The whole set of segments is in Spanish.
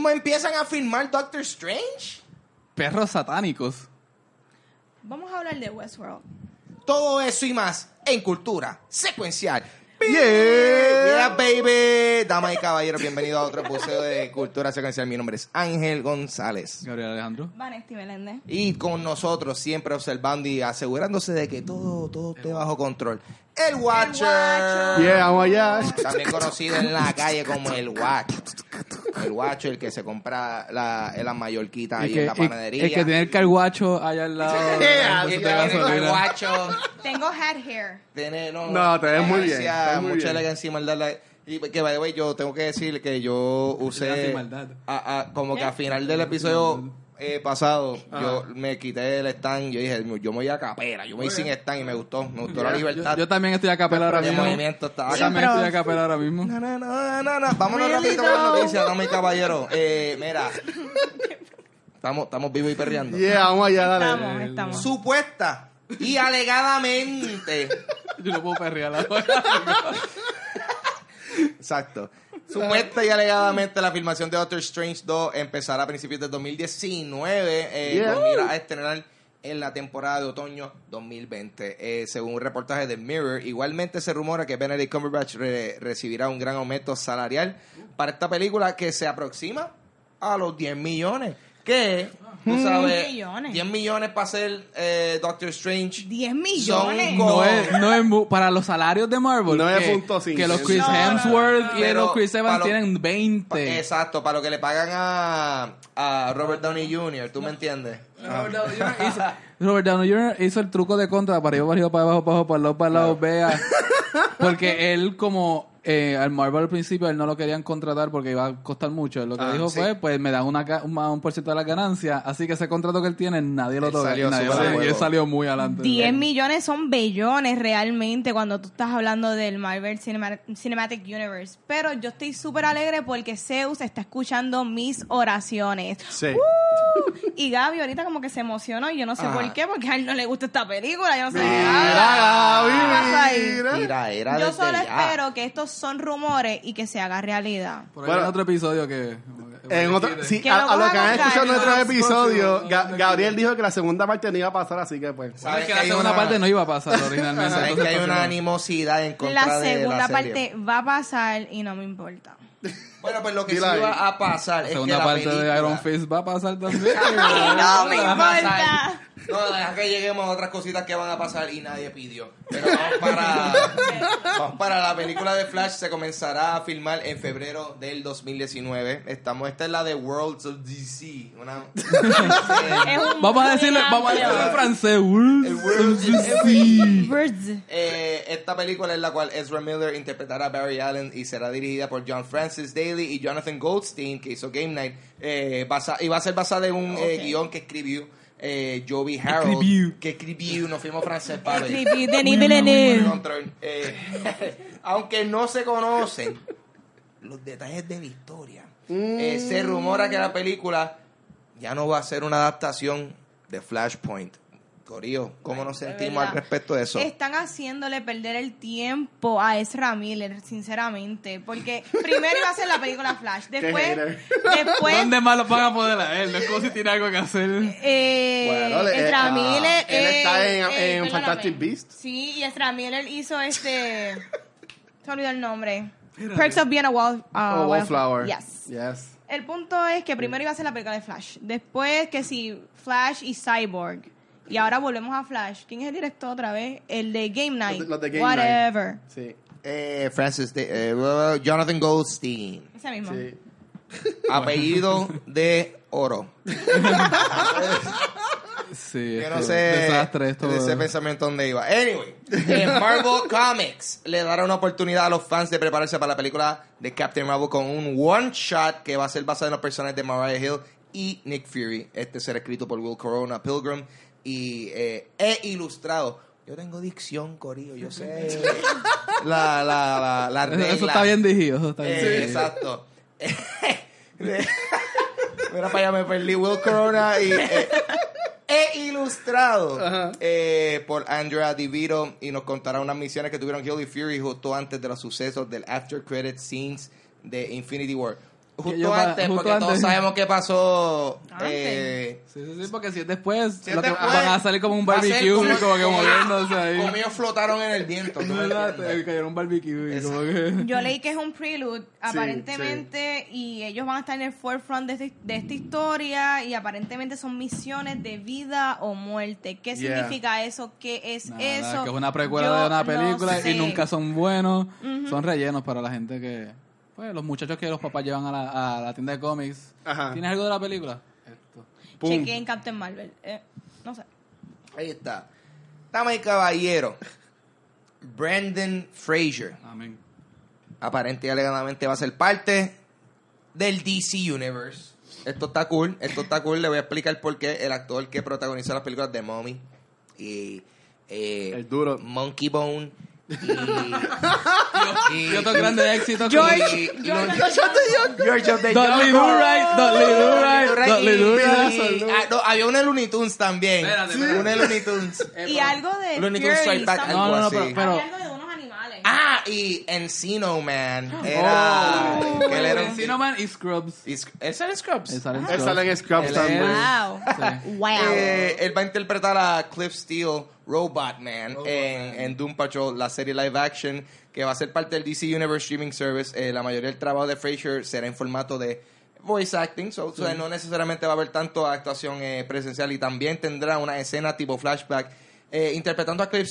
mismo empiezan a filmar Doctor Strange. Perros satánicos. Vamos a hablar de Westworld. Todo eso y más en cultura secuencial. Yeah. Yeah, baby. Damas y caballeros, bienvenidos a otro episodio de Cultura Secuencial. Mi nombre es Ángel González. Gabriel Alejandro. Vanesti Meléndez. Y con nosotros, siempre observando y asegurándose de que todo, todo esté bajo control. El Watcher. Yeah, vamos allá. También conocido en la calle como el Watch. El Watcher, el que se compra la, la mallorquita ahí que, en la panadería. el que tiene el carguacho allá al lado. Tengo head hair. Tiene, no, No, te ves muy bien, mucha bien. elegancia y maldad. la- Y que, by the way, yo tengo que decir que yo usé... a- a- como que al final del episodio eh, pasado, yo me quité el stand. Yo dije, yo me voy a capela. Yo me voy sin stand y me gustó. Me gustó la Yo, libertad yo también estoy a capela ahora mismo. movimiento. Estaba Yo acá. también estoy a capela ahora mismo. No, no, no, no, no. Vámonos rapidito con las noticias, damas y caballeros. Eh, mira. Estamos, estamos vivos y perreando. Yeah, vamos allá, dale. Estamos, estamos. Supuesta y alegadamente. Yo no puedo perrear ahora. Exacto. Supuesta y alegadamente la filmación de Doctor Strange 2 empezará a principios del 2019 eh, Yeah. con mira a estrenar en la temporada de otoño 2020. Eh, según un reportaje de Mirror, igualmente se rumora que Benedict Cumberbatch re- recibirá un gran aumento salarial para esta película que se aproxima a los 10 millones. Que, tú sabes, 10 millones. 10 millones para hacer eh, Doctor Strange. 10 millones. Son No es, no es mu- para los salarios de Marvel. No es que, punto cinco. que los Chris No, no, no. Hemsworth y Pero los Chris para Evans lo- tienen Pa- 20. Exacto, para lo que le pagan a, a Robert Downey Jr., ¿tú me entiendes? Robert Downey Jr. hizo, Robert Downey Jr. hizo el truco de contra para arriba, para arriba, para abajo, para abajo, para el lado, para el lado, vea. Porque él como eh, al Marvel al principio él no lo querían contratar porque iba a costar mucho. Lo que Ah, dijo sí. fue, pues me dan una, ca- un, un por ciento de las ganancias, así que ese contrato que él tiene nadie lo toca. Y, salió nadie súper lo- a y él salió muy adelante. 10 millones son bellones realmente cuando tú estás hablando del Marvel Cinema- Cinematic Universe. Pero yo estoy súper alegre porque Zeus está escuchando mis oraciones. Sí. Y Gaby ahorita como que se emocionó y yo no sé Ajá. por qué, porque a él no le gusta esta película. Yo no sé. Mira, Ah, Gaby, ¿qué ahí? mira. Mira, era Yo solo ya. espero que estos son rumores y que se haga realidad. Por ahí Bueno. en otro episodio que... En otro, sí, Que a, lo a lo que han escuchado calma. nuestros episodios. Ga- Gabriel dijo que la segunda parte no iba a pasar, así que pues. Sabes que que la segunda una- parte no iba a pasar originalmente. Sabes que hay una animosidad en contra La de segunda la serie. parte va a pasar y no me importa. Bueno, pues lo que sí va a pasar La es que segunda la parte película... de Iron Fist va a pasar también. no me a pasar. importa. No, deja que lleguemos a otras cositas que van a pasar y nadie pidió. Pero vamos para, vamos para la película de Flash. Se comenzará a filmar en febrero del 2019. Estamos, esta es la de Worlds of DC. Una, Vamos a decirlo, vamos a decirlo en francés. Worlds of DC. Eh, esta película es la cual Ezra Miller interpretará a Barry Allen y será dirigida por John Francis Daly y Jonathan Goldstein, que hizo Game Night. Eh, basa- y va a ser basada en un eh, Ok. guion que escribió eh, Joby Harold. Escribió. Que escribió, nos fuimos francés, Denis Villeneuve. Control. Eh, aunque no se conocen los detalles de la historia, eh, se rumora que la película ya no va a ser una adaptación de Flashpoint. Corillo, ¿cómo nos sentimos al respecto de eso? Están haciéndole perder el tiempo a Ezra Miller, sinceramente. Porque primero iba a ser la película Flash. Después, después ¿Dónde más lo van a poder a él? No es como si tiene algo que hacer. eh, Bueno, le- Ezra eh, Miller. él está eh, en- eh, en. Fantastic Beasts. Sí, y Ezra Miller hizo este. Se olvidó el nombre. Perks of Being a Wall, uh, Oh, Wallflower. Yes. Yes. El punto es que primero iba a ser la película de Flash. Después que si Flash y Cyborg. Y ahora volvemos a Flash. ¿Quién es el director otra vez? El de Game Night. Los de- los de Game Whatever. Sí. Eh, Francis, de- eh, uh, Jonathan Goldstein, Ese mismo. Sí. apellido de oro. Sí, Yo no que sé desastre esto. de ese pensamiento dónde iba. Anyway, Marvel Comics le dará una oportunidad a los fans de prepararse para la película de Captain Marvel con un one shot que va a ser basado en los personajes de Mariah Hill y Nick Fury. Este será escrito por Will Corona Pilgrim y eh, e ilustrado. Yo tengo dicción, Corillo, yo sé la, la, la, la Eso, regla. eso está bien dirigido. Eso está bien Eh, exacto. Mira para allá, me perdí Will Corona y eh, e ilustrado eh, por Andrea DeVito y nos contará unas misiones que tuvieron Hill y Fury justo antes de los sucesos del after credit scenes de Infinity War. Justo antes, justo porque todos sabemos qué pasó. Antes. eh, Sí, sí, sí, porque si es después, si es lo que después, van a salir como un barbecue, como, que como- moviéndose ahí. Como ellos flotaron en el viento. ¿tú me ¿Verdad? entiendes? Cayeron un barbecue y como que... Yo leí que es un prelude, aparentemente, y ellos van a estar en el forefront de, este- de esta historia, y aparentemente son misiones de vida o muerte. ¿Qué Yeah. significa eso? ¿Qué es Nada, eso? que es una precuela Yo de una no película sé. y nunca son buenos. Son rellenos para la gente que... Pues los muchachos que los papás llevan a la, a la tienda de cómics. Ajá. ¿Tienes algo de la película? Esto. Pum. Chequeen Captain Marvel. Eh, no sé. Ahí está. Dama y caballero. Brandon Fraser. Amén. Aparente y alegadamente va a ser parte del DC Universe. Esto está cool, esto está cool. Le voy a explicar por qué el actor que protagonizó las películas de Mommy y eh, El duro. Monkey Bone y, Y otros grandes éxitos. George- George- George of the Jungle. No, había un Looney Tunes también. Looney Tunes. Y algo de Looney Tunes Fury, Strike Back, something. No, no, no, algo así. pero- Ah, y Encino Man. Era. Oh. que él era un- Encino Man y Scrubs. y Sc- ¿Ese era Scrubs? Él sale en Él Scrubs. sale en Scrubs Él también. es- Wow. Wow. Eh, él va a interpretar a Cliff Steele, Robot Man, en, en Doom Patrol, la serie live action, que va a ser parte del DC Universe Streaming Service. Eh, la mayoría del trabajo de Fraser será en formato de voice acting, so, so, no necesariamente va a haber tanto actuación eh, presencial y también tendrá una escena tipo flashback eh, interpretando a Cliff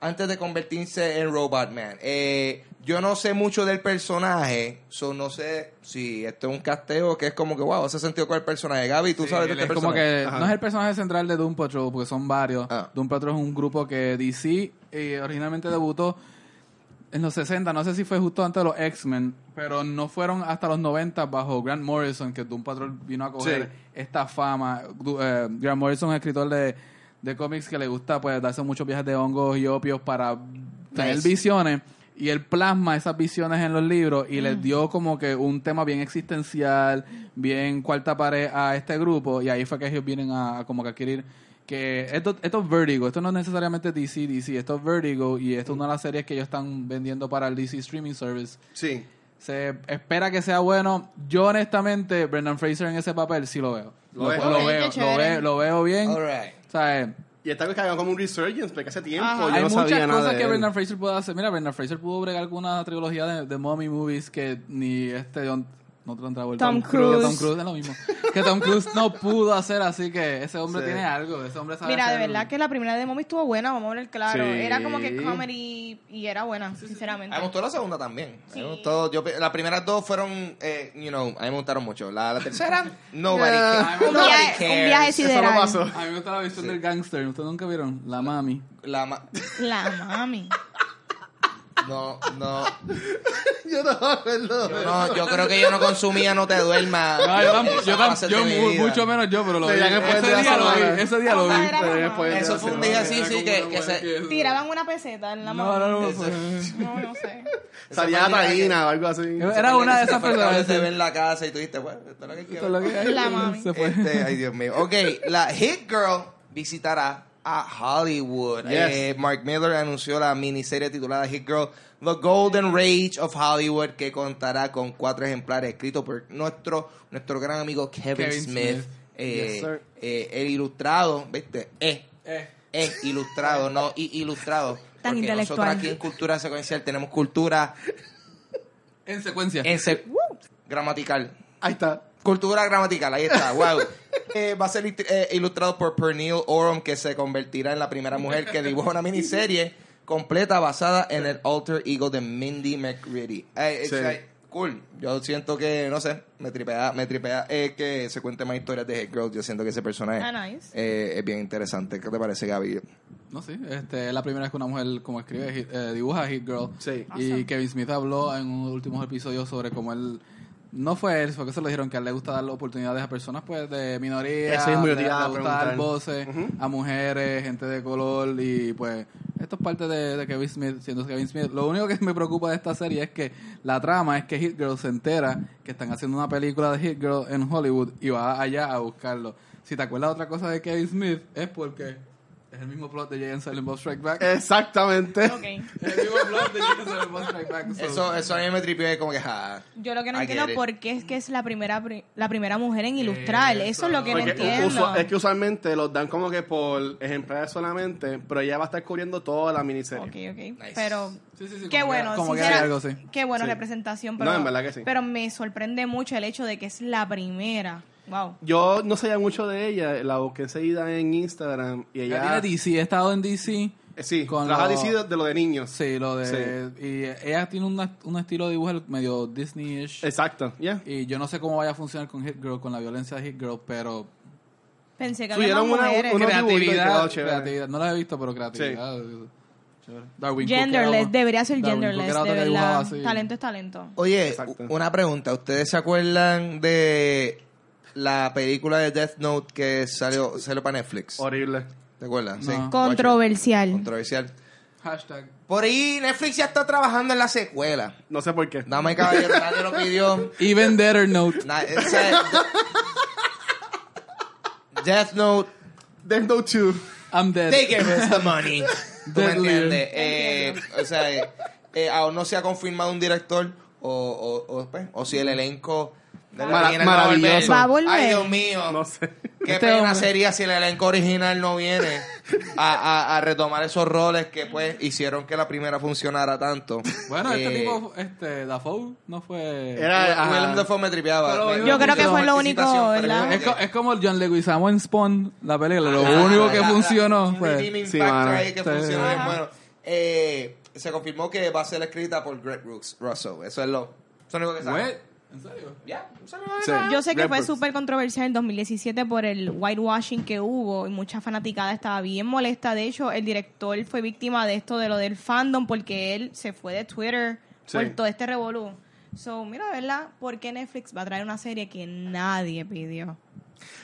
antes de convertirse en Robot Man. Eh, yo no sé mucho del personaje, so no sé si esto es un casteo que es como que, wow, hace sentido con el personaje. Gaby, tú Sí, sabes de este es como que Ajá. no es el personaje central de Doom Patrol porque son varios. Ah. Doom Patrol es un grupo que DC eh, originalmente debutó en los 60, no sé si fue justo antes de los X-Men, pero no fueron hasta los 90 bajo Grant Morrison que Doom Patrol vino a coger Sí. esta fama. Du- eh, Grant Morrison es escritor de, de cómics que le gusta pues darse muchos viajes de hongos y opios para tener Nice. visiones y él plasma esas visiones en los libros y Mm. les dio como que un tema bien existencial, bien cuarta pared a este grupo y ahí fue que ellos vienen a, a como que adquirir que esto, esto es Vertigo, esto no es necesariamente DC, DC, esto es Vertigo y esto es una de las series que ellos están vendiendo para el DC Streaming Service. Sí. Se espera que sea bueno. Yo honestamente, Brendan Fraser en ese papel sí lo veo. Lo veo, lo, veo, lo veo bien. Sea, eh, Y está que hagan como un resurgence, porque hace tiempo Ajá. yo hay no muchas sabía cosas que. Brendan Fraser puede hacer. Mira, Brendan Fraser pudo bregar alguna trilogía de, de mommy movies que ni este John- no John Travolta, Tom Cruise. Tom Cruise es lo mismo. Que Tom Cruise no pudo hacer, así que ese hombre Sí. tiene algo. Ese hombre sabe Mira, de hacer- verdad que la primera de Mommy estuvo buena, vamos a ver claro. Sí. Era como que comedy y era buena, sinceramente. A mí me gustó la segunda también. A mí Sí. me gustó- yo, las primeras dos fueron, eh, you know, a mí me gustaron mucho. La, la tercera, nobody, Yeah. ca- Un nobody viaje, un cares. viaje Eso no sideral. pasó. A mí me gusta la visión del gangster. ¿Ustedes nunca vieron? La mami. La ma- La mami. No, no, Yo no acuerdo. yo no, yo creo que yo no consumía No Te Duermas. No, yo, tam- esa yo, tam- yo mu- mucho menos yo, pero lo vi. Ese día lo vi. Ese día lo vi. Eso fue un día así, sí, que, se... Tiraban una peseta en la No, mami. no, no. Fue- No, no sé. Salía la taína o algo así. Era una de esas personas. Se ve en la casa y tú dijiste, bueno, esto es lo que quiero. lo que hay. La mami. Se fue. Este, ay, Dios mío. Ok, la Hit Girl visitará a Hollywood. Yes. Eh, Mark Miller anunció la miniserie titulada Hit Girl, The Golden Rage of Hollywood, que contará con cuatro ejemplares escritos por nuestro, nuestro gran amigo Kevin, Kevin Smith. Smith. Eh, Yes, eh, el ilustrado, ¿viste? Eh. es ilustrado, no i- ilustrado. Tan porque nosotros aquí en Cultura Secuencial tenemos cultura En secuencia. en se- gramatical. Ahí está. Cultura gramatical, ahí está, wow. Eh, va a ser eh, ilustrado por Pernille Oram, que se convertirá en la primera mujer que dibuja una miniserie completa basada en el alter ego de Mindy McReady. Eh, Sí. like, cool. Yo siento que, no sé, me tripea, me tripea eh, que se cuente más historias de Hate Girl. Yo siento que ese personaje Ah, nice. eh, es bien interesante. ¿Qué te parece, Gaby? No, sí. Este, es la primera vez que una mujer como escribe, hit- eh, dibuja Hit Girl. Sí. Y Awesome. Kevin Smith habló en un último episodio sobre cómo él... No fue él, fue que se lo dijeron que a él le gusta dar oportunidades a personas pues de minoría, Eso mismo yo te le- gusta dar voces a mujeres, gente de color y pues esto es parte de, de Kevin Smith, siendo Kevin Smith. Lo único que me preocupa de esta serie es que la trama es que Hit Girl se entera que están haciendo una película de Hit Girl en Hollywood y va allá a buscarlo. Si te acuerdas de otra cosa de Kevin Smith es porque Es el mismo plot de Jay and Silent Bob Strike Back. Exactamente. Ok. el mismo plot de Jay and Silent Bob Strike Back. so- Eso, eso a mí me tripió como que, ja. Yo lo que no I entiendo por qué es que es la primera pri- la primera mujer en ilustrar. Eso es lo que no Porque entiendo. usu- es que usualmente los dan como que por ejemplares solamente, pero ella va a estar cubriendo toda la miniserie. Ok, ok. Pero Sí, sí, sí, qué como que- bueno, como que algo así. qué buena Sí. representación. No, Pero, en verdad que sí. Pero me sorprende mucho el hecho de que es la primera. Wow. Yo no sabía mucho de ella, la busqué enseguida en Instagram y Ella ella... tiene DC, he estado en DC. Eh, Sí, con trabaja lo- DC de, de lo de niños. Sí, lo de. Y ella tiene una- un estilo de dibujo medio Disney-ish. Exacto, ya. Y yo no sé cómo vaya a funcionar con Hit Girl, con la violencia de Hit Girl, pero. Pensé que había una- una- creatividad, creatividad. No la he visto, pero creatividad. Darwin Genderless, debería ser Darwin genderless, de verdad. Talento es talento. Oye, Exacto. una pregunta. ¿Ustedes se acuerdan de la película de Death Note que salió, salió para Netflix? Horrible. ¿Te acuerdas? No. Sí. Controversial. Controversial. Hashtag. Por ahí Netflix ya está trabajando en la secuela. No sé por qué. Dama y caballero, nadie lo pidió. Even Better Note. Na- o sea, Death Note, Death Note 2. I'm dead. they gave us the money. ¿Tú me entiendes? Eh, o sea, eh, eh, aún no se ha confirmado un director o, o, o, pues, o si el elenco Mara- maravilloso. Va a volver. Ay, Dios mío. No sé. Qué Este pena hombre. sería si el elenco original no viene a, a, a retomar esos roles que pues hicieron que la primera funcionara tanto. Bueno, este Eh, tipo, este, Dafoe, no fue. Era-. Willem Dafoe me tripeaba. Pero Me- yo creo que fue lo único, Es, co- es como el John Leguizamo en Spawn, la película. Lo Ah, único que la- funcionó un fue. Sí, ahí que Sí. funcionó bien Ajá. bueno. Eh, se confirmó que va a ser escrita por Greg Brooks, Russell. Eso es lo, eso es lo único que sabe. ¿En serio? Ya, Sí. Yo sé que fue súper controversial en 2017 por el whitewashing que hubo y mucha fanaticada estaba bien molesta. De hecho, el director fue víctima de esto, de lo del fandom, porque él se fue de Twitter Sí. por todo este revolú. So, mira, ¿verdad? ¿Por qué Netflix va a traer una serie que nadie pidió?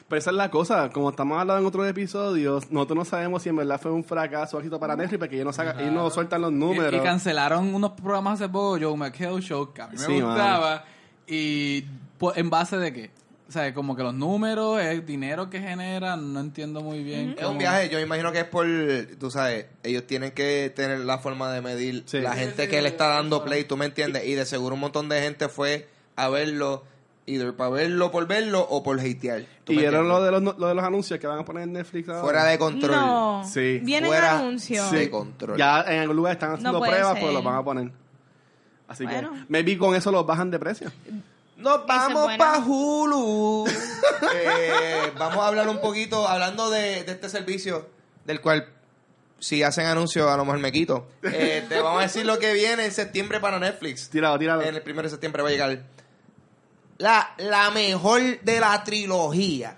Pero esa es la cosa, como estamos hablando en otros episodios, nosotros no sabemos si en verdad fue un fracaso o éxito para Netflix, porque ellos no, sacan, ellos no sueltan los números. y cancelaron unos programas hace poco, Joe McHale Show, que a mí me Sí, gustaba. Y po- en base de qué? O sea, como que los números, el dinero que generan, no entiendo muy bien. Es un viaje, yo imagino que es por, tú sabes, ellos tienen que tener la forma de medir Sí. la gente sí, que sí, le está sí, dando sí. play, tú me entiendes, y de seguro un montón de gente fue a verlo, either para verlo por verlo o por hatear. ¿tú Y vieron lo de, los, lo de los anuncios que van a poner en Netflix ahora. Fuera de control. No. Sí. Vienen Fuera anuncios. de control. Ya en algún lugar están haciendo pruebas, ser. pues los van a poner. Así Bueno. que, maybe con eso los bajan de precio. Nos vamos para Hulu. Eh, vamos a hablar un poquito, hablando de, de este servicio, del cual si hacen anuncios a lo mejor me quito. Eh, te vamos a decir lo que viene en septiembre para Netflix. Tíralo, tíralo. En el primero de septiembre va a llegar la, la mejor de la trilogía.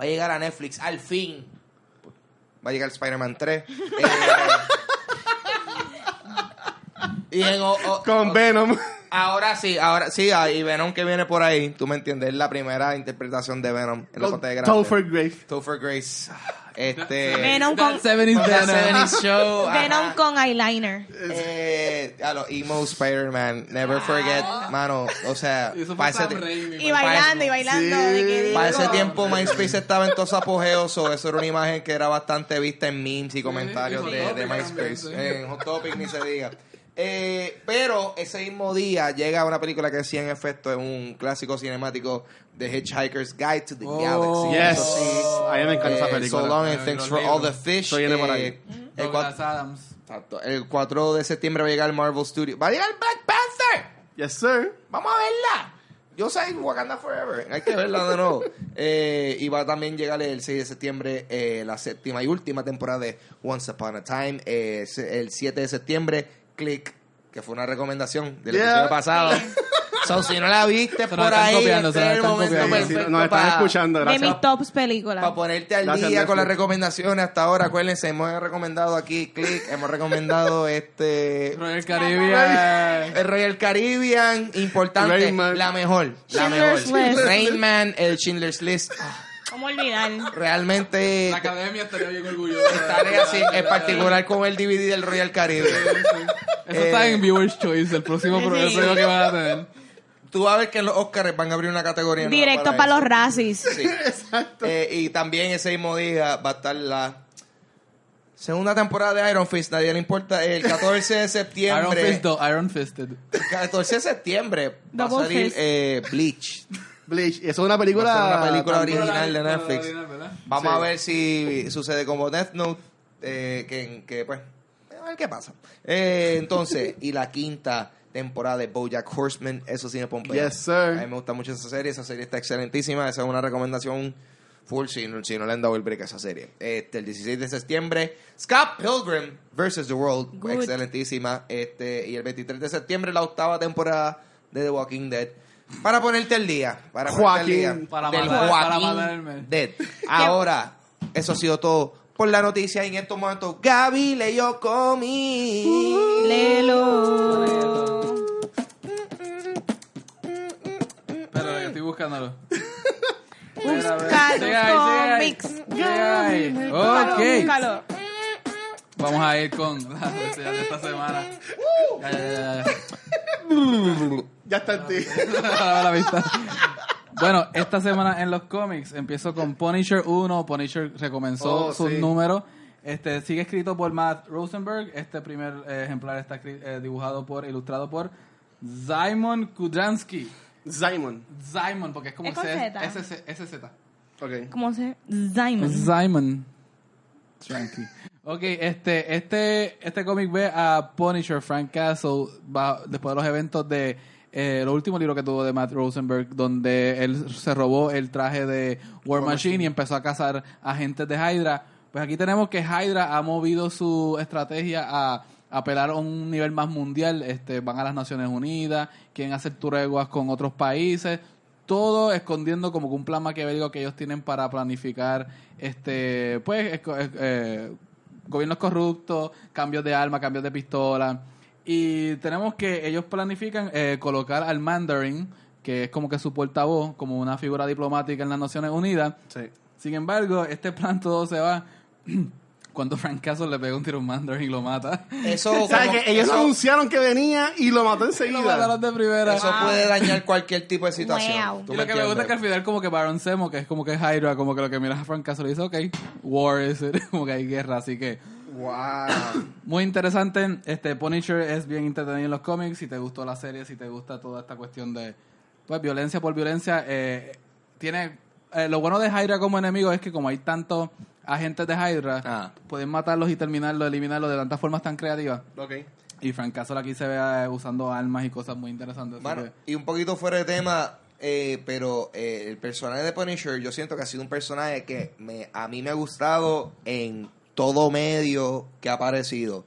Va a llegar a Netflix al fin. Va a llegar Spider-Man 3. Eh, y en o- o- Con Venom. Ahora sí, ahora sí, ah, y Venom que viene por ahí, tú me entiendes, es la primera interpretación de Venom en la pantalla grande. Topher Grace. Topher Grace. Este. Venom con, That 70s con la Venom. 70s show. ajá. Venom con eyeliner. Eh, a los emo Spider-Man, never forget, mano, o sea, para ese, Y bailando, y bailando. Sí. para ese tiempo MySpace estaba en todo su apogeo, so eso era una imagen que era bastante vista en memes y comentarios de, de MySpace, también, sí. en Hot Topic ni se diga. Eh, pero ese mismo día llega una película que sí en efecto es un clásico cinemático de Hitchhiker's Guide to the Oh. Galaxy. Yes. A mí me encanta esa Eh, película. So long and thanks for all the fish. Por ahí. Eh, el, el 4 de septiembre va a llegar Marvel Studios. Va a llegar Black Panther. Yes, sir. Vamos a verla. Yo soy Wakanda Forever. Hay que verla de nuevo. Eh, y va a también llegar el 6 de septiembre eh, la séptima y última temporada de Once Upon a Time. Eh, el 7 de septiembre, Click, que fue una recomendación del Yeah. episodio pasado. so, si no la viste por ahí, copiando, este es el están momento copiando. Sí, perfecto nos están para- escuchando, De gracias. mis tops películas. para ponerte al Gracias, día con las recomendaciones hasta ahora, acuérdense, hemos recomendado aquí Click, hemos recomendado este Royal Caribbean. el Royal Caribbean, importante, Rain Man. la mejor, la Schindler's mejor. List. Rain Man, el Schindler's List, ah, ¿Cómo olvidar? realmente La academia estaría bien orgullosa. estaré así, en particular con el DVD del Royal Caribbean. Eso está en Viewer's Choice, el próximo Sí. pro- el premio que van a tener. Tú vas a ver que en los Oscars van a abrir una categoría nueva Directo para los racis. Sí. Eh, y también ese mismo día va a estar la Segunda temporada de Iron Fist, nadie le importa. El 14 de Iron septiembre. Fist, do- Iron Fisted. el 14 de septiembre va a salir Fist. eh, Bleach. Bleach. Eso es una película. Va a ser una película también. original de Netflix. Vamos Sí. a ver si sucede como Death Note, eh, que, que pues, a ver qué pasa. Eh, entonces, y la quinta temporada de BoJack Horseman, eso sí me pompea. Yes, sir. A mí me gusta mucho esa serie, esa serie está excelentísima, esa es una recomendación full si no, si no le han dado el break a esa serie. Este, el 16 de septiembre, Scott Pilgrim vs. The World, Good. excelentísima. Este, y el 23 de septiembre, la octava temporada de The Walking Dead. Para ponerte el día, para ponerte Joaquín. el día. Para del matar- para Joaquín matar el mes. Dead. Ahora, eso ha sido todo por la noticia y en estos momentos. Gaby leyó cómics. Lelo. Espera, que estoy buscándolo. Espera, a ver. los Sigue ahí, sigue ahí. cómics. Ahí. Búscalo, Ok. búscalo. Vamos a ir con la reseña de esta semana. Ya, ya, ya, ya. Ya está en ti. Para la vista. Bueno, esta semana en los cómics empiezo con Punisher 1. Punisher recomenzó Oh, sus sí. números. Este, sigue escrito por Matt Rosenberg. Este primer eh, ejemplar está escri- eh, dibujado por, ilustrado por Simon Kudransky. Simon. Simon, porque es como Es con Z. SZ. Ok. ¿Cómo se? Simon. Simon. Tranqui. Ok, este, este, este cómic ve a Punisher, Frank Castle, va- después de los eventos de eh, el último libro que tuvo de Matt Rosenberg, donde él se robó el traje de War, Machine, y empezó a cazar agentes de Hydra. Pues aquí tenemos que Hydra ha movido su estrategia a apelar a un nivel más mundial. Este, van a las Naciones Unidas, quieren hacer treguas con otros países todo escondiendo como que un plan maquiavélico que ellos tienen para planificar este pues eh, gobiernos corruptos cambios de arma cambios de pistola y tenemos que ellos planifican eh, colocar al Mandarin que es como que su portavoz como una figura diplomática en las Naciones Unidas Sí. sin embargo este plan todo se va cuando Frank Castle le pega un tiro a un Mandarin y lo mata Eso, ¿Sabes que ellos eso- anunciaron que venía y lo mató lo enseguida? mataron de primera eso puede dañar cualquier tipo de situación. Wow. ¿Tú Y lo que me gusta es que al final como que Baron Zemo, que es como que Hydra, como que lo que miras a Frank Castle y dice, ok, war is it, como que hay guerra, así que Wow. muy interesante. Este Punisher es bien entretenido en los cómics, si te gustó la serie, si te gusta toda esta cuestión de pues violencia por violencia, eh, tiene eh, lo bueno de Hydra como enemigo es que como hay tantos agentes de Hydra, Ah. pueden matarlos y terminarlos, eliminarlos de tantas formas tan creativas. Ok. Y Frank Castle aquí se ve eh, usando armas y cosas muy interesantes. Bueno, que- y un poquito fuera de tema, eh, pero eh, el personaje de Punisher, yo siento que ha sido un personaje que me, a mí me ha gustado en todo medio que ha aparecido.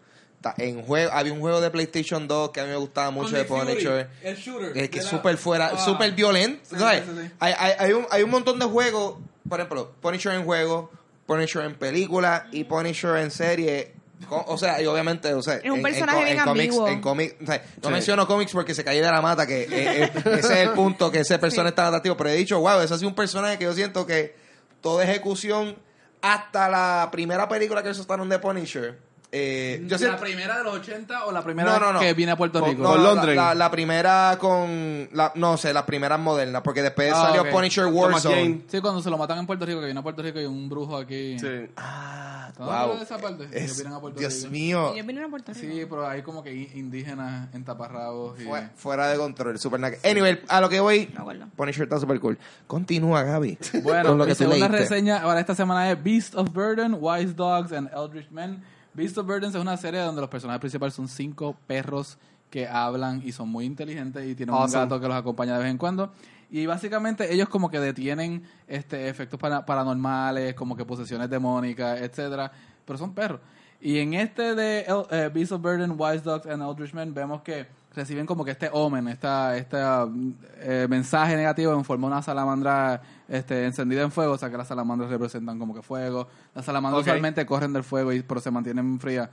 En juego, había un juego de PlayStation 2 que a mí me gustaba mucho de Punisher. el shooter. Es que es súper fuera, Ah. súper violento. Sí, ¿sabes? sí, sí. Hay, hay, hay, un, hay un montón de juegos, por ejemplo, Punisher en juego, Punisher en película y Punisher en serie. O sea, y obviamente, o sea, Es un en- personaje en, bien en cómics, ambiguo. en cómics, o sea, no Sí. menciono cómics porque se cae de la mata, que eh, eh, ese es el punto, que ese personaje es tan atractivo. Pero he dicho, wow, ese ha sido un personaje que yo siento que toda ejecución, hasta la primera película que soltaron de Punisher, eh, yo ¿La siento, primera de los 80 o la primera no, no, no. que viene a Puerto Rico? no, Con no, Londres. La, la primera con. La, no sé, las primeras modernas. Porque después Ah, salió ok. Punisher Warzone. Sí, cuando se lo matan en Puerto Rico, que viene a Puerto Rico y un brujo aquí. Sí. Ah, ¿Estás wow. de esa parte? Es- Ellos vienen a Puerto Dios Rico. mío. Ellos vinieron a Puerto Rico. Sí, pero hay como que in- indígenas en taparrabos. Y... Fue- fuera de control, super naque. Anyway, a lo que voy. Punisher está super cool. Continúa, Gaby. Bueno, con lo que segunda leíste. reseña para esta semana es Beast of Burden, Wise Dogs and Eldritch Men. Beast of Burden es una serie donde los personajes principales son cinco perros que hablan y son muy inteligentes y tienen Awesome. un gato que los acompaña de vez en cuando. Y básicamente ellos como que detienen este efectos para- paranormales, como que posesiones demónicas, etcétera, pero son perros. Y en este de El- eh, Beast of Burden, Wise Dogs and Eldritch Men vemos que reciben como que este omen, esta, este mm, eh, mensaje negativo en forma de una salamandra este, encendida en fuego, o sea que las salamandras representan como que fuego. Las salamandras Ok. usualmente corren del fuego y pero se mantienen frías.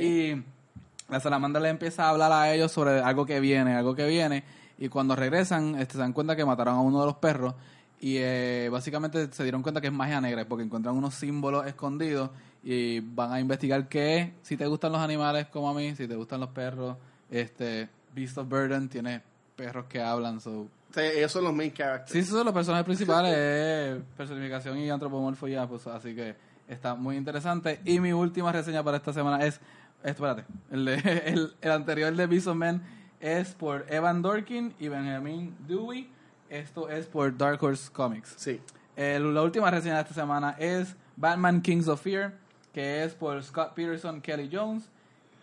Y la salamandra le empieza a hablar a ellos sobre algo que viene, algo que viene. Y cuando regresan, este, se dan cuenta que mataron a uno de los perros. Y eh, básicamente se dieron cuenta que es magia negra, porque encuentran unos símbolos escondidos y van a investigar qué es. Si te gustan los animales como a mí, si te gustan los perros, este Beast of Burden tiene perros que hablan. So. Sí, ellos son los main characters. Sí, esos son los personajes principales, es personificación y antropomorfo pues así que Está muy interesante. Y mi última reseña para esta semana es, espérate, el, de- el, el anterior de Beast of Men es por Evan Dorkin y Benjamin Dewey. Esto es por Dark Horse Comics. Sí. El- la última reseña de esta semana es Batman Kings of Fear, que es por Scott Peterson, Kelly Jones.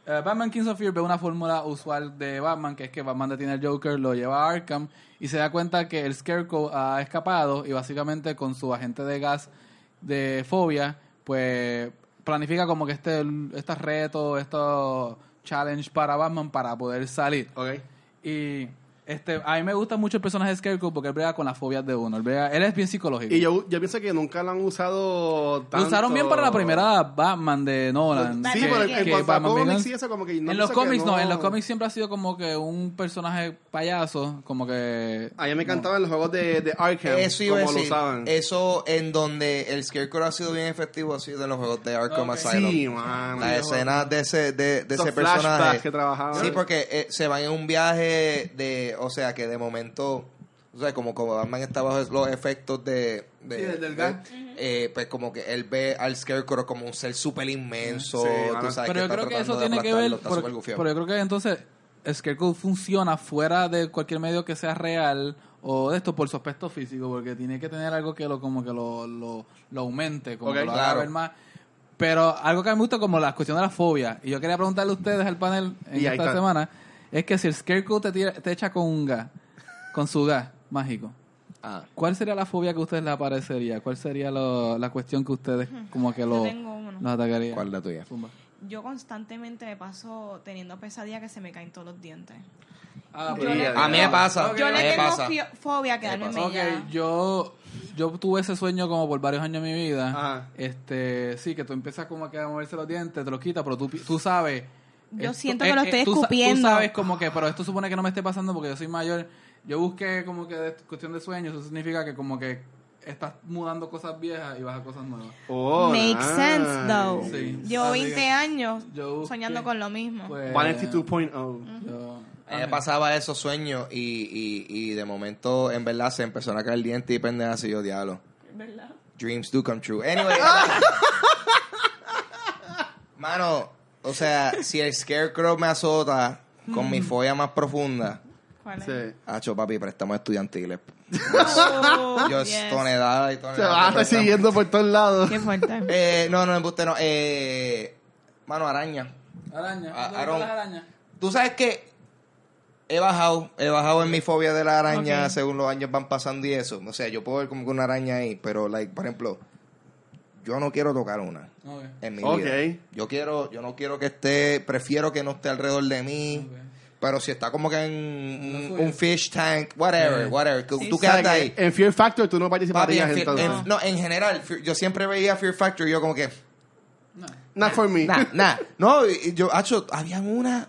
Eh, Batman Kings of Fear ve una fórmula usual de Batman, que es que Batman detiene al Joker, lo lleva a Arkham y se da cuenta que el Scarecrow ha escapado y básicamente con su agente de gas de fobia, pues planifica como que este, este reto, estos challenge para Batman para poder salir. Ok. Y este, a mí me gusta mucho el personaje de Scarecrow porque él brega con las fobias de uno. Él, brega- él es bien psicológico. Y yo, yo pienso que nunca lo han usado Lo tanto. usaron bien para la primera Batman de Nolan. Sí, Que- pero que en cuanto a Batman cómics Begins- y eso, como que no en los cómics no. en los cómics siempre ha sido como que un personaje payaso, como que... A mí me encantaban los juegos de, de Arkham, Eso iba a como lo decir. usaban. Eso en donde el Scarecrow ha sido bien efectivo ha sido en los juegos de Arkham. Asylum. Sí, man. Las escenas de ese, de, de ese personaje. que trabajaban. Sí, porque eh, se van en un viaje de. O sea, que de momento. O sea, como, como Batman está bajo los efectos de. de- Sí, del de- gas. eh, pues como que él ve al Scarecrow como un ser súper inmenso. Sí, tú sabes, pero yo está creo que tratando eso de tiene que ver... está por- pero yo creo que entonces Scarecrow funciona fuera de cualquier medio que sea real o de esto por su aspecto físico, porque tiene que tener algo que lo como que lo, lo, lo aumente, como que lo haga claro. ver más. Pero algo que a mí me gusta como la cuestión de la fobia, y yo quería preguntarle a ustedes al panel en Y esta está. semana, es que si el Scarecrow te, tira- te echa con un gas, con su gas mágico, Ah. ¿cuál sería la fobia que a ustedes les aparecería? ¿Cuál sería lo- la cuestión que ustedes como que lo, tengo uno. los atacaría? ¿Cuál la tuya? Zumba. Yo constantemente me paso teniendo pesadillas que se me caen todos los dientes. Ah, Yo pues- le- A mí me pasa. Yo a le tengo pasa. fobia a quedarme pasa. Ok, mellada. yo, yo tuve ese sueño como por varios años de mi vida. Ajá. Este, sí, que tú empiezas como que a moverse los dientes, te los quitas, pero tú, tú sabes. Yo siento que lo estoy escupiendo. Tú sabes como que, pero esto supone que no me esté pasando porque yo soy mayor. Yo busqué como que de cuestión de sueños, eso significa que como que estás mudando cosas viejas y vas a cosas nuevas. Oh, Makes nice. sense, though. Sí. Llevo Así 20 que años yo busqué- soñando con lo mismo. Pues, 192.0. yo- A mí me pasaba esos sueños y, y, y de momento, en verdad, se empezó a caer el diente y pendejas y yo, diablo. ¿Verdad? Dreams do come true. Anyway. Mano, o sea, si el Scarecrow me azota con mi folla más profunda, ¿Cuál es? Sí. hacho papi, préstamos estudiantiles. Oh, Yo yes. tonelada y Se tonelada. va de préstamos. persiguiendo por todos lados. Qué fuerte. Eh, no, no, embuste no. Eh, mano, araña. Araña. A- ¿tú te Aaron. las arañas? Tú sabes que he bajado, he bajado en mi fobia de la araña Ok. según los años van pasando y eso. O sea, yo puedo ver como que una araña ahí, pero, like, por ejemplo, yo no quiero tocar una Ok. en mi vida. Yo quiero, yo no quiero que esté, prefiero que no esté alrededor de mí. Pero si está como que en un, fish tank, whatever, whatever, Sí, tú sí. O sea, quedas que ahí. En Fear Factor tú no Papi, participarías en Fear- entonces. en- no, en general, yo siempre veía Fear Factor y yo como que, No. Not for me. Nah, nah. No, yo, hacho, habían una,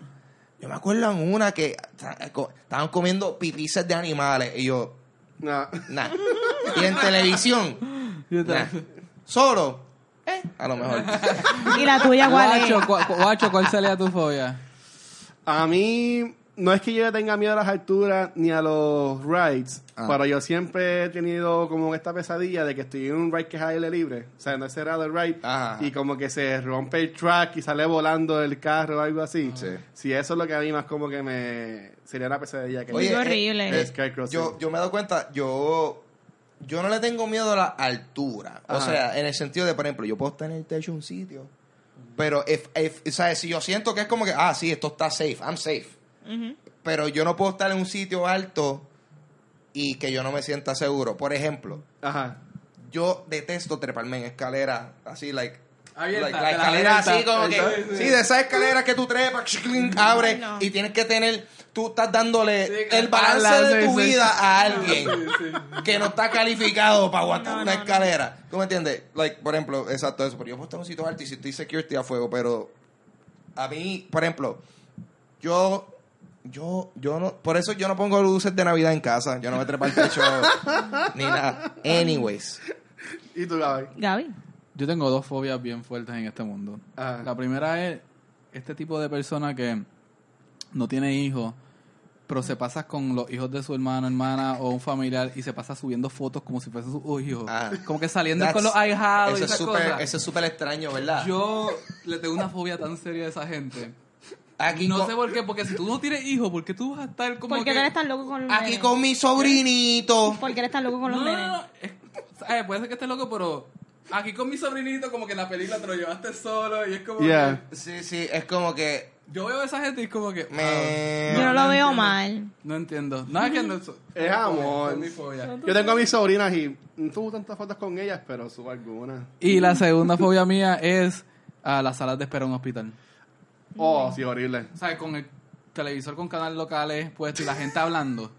yo me acuerdo en una que co- estaban comiendo pipices de animales y yo, No. nah. Y en televisión, nah. Solo, eh, a lo mejor. ¿Y la tuya cuál Guacho, es? cu- guacho, ¿cuál sería tu fobia? A mí, no es que yo tenga miedo a las alturas ni a los rides, Ah. pero yo siempre he tenido como esta pesadilla de que estoy en un ride que es aire libre, o sea, no es cerrado el ride, Ajá. y como que se rompe el track y sale volando el carro o algo así. Sí. Si eso es lo que a mí más como que me... Sería una pesadilla que Oye, Qué horrible. eh, eh, sí. yo, yo me he dado cuenta, yo, yo no le tengo miedo a la altura. O sea, en el sentido de, por ejemplo, yo puedo estar en el techo de un sitio, pero if, if, o sea, si yo siento que es como que, ah, sí, esto está safe, I'm safe. Pero yo no puedo estar en un sitio alto y que yo no me sienta seguro. Por ejemplo, Ajá. yo detesto treparme en escalera, así, like. Abierta, like, la escalera abierta. así como que Sí, de esas escaleras que tú trepas no. y tienes que tener tú estás dándole Sí, el balance de tu sí. vida a alguien Sí, sí. que no está calificado para aguantar No, una no, no. escalera tú me entiendes like por ejemplo exacto eso pero yo puedo estar en un sitio alto y si estoy security a fuego pero a mí por ejemplo yo yo yo no por eso yo no pongo luces de navidad en casa yo no me trepo al techo ni nada anyways ¿Y tú, Gaby? Gaby. Yo tengo dos fobias bien fuertes en este mundo. Ajá. La primera es este tipo de persona que no tiene hijos, pero se pasa con los hijos de su hermano, hermana o un familiar y se pasa subiendo fotos como si fuesen sus hijos. Ah. Como que saliendo con los ahijados Eso y es cosas. eso es súper extraño, ¿verdad? Yo le tengo una fobia tan seria a esa gente. aquí no con, sé por qué, porque si tú no tienes hijos, ¿por qué tú vas a estar como ¿Por qué que... eres tan loco con los aquí nenes? con mi sobrinito. ¿Por qué eres tan loco con los no, nenes? no, no. Eh, puede ser que estés loco, pero aquí con mi sobrinito como que en la película te lo llevaste solo y es como Yeah. Sí, sí, es como que... Yo veo a esa gente y es como que... me ah, Yo no lo veo entiendo. mal. No entiendo. No es que no... Es amor. Es mi fobia. Yo tengo a mis sobrinas y no tuve tantas fotos con ellas, pero subo algunas. Y la segunda fobia mía es a las salas de espera en un hospital. Oh, sí, horrible. O sea, con el televisor con canales locales puesto y la gente hablando.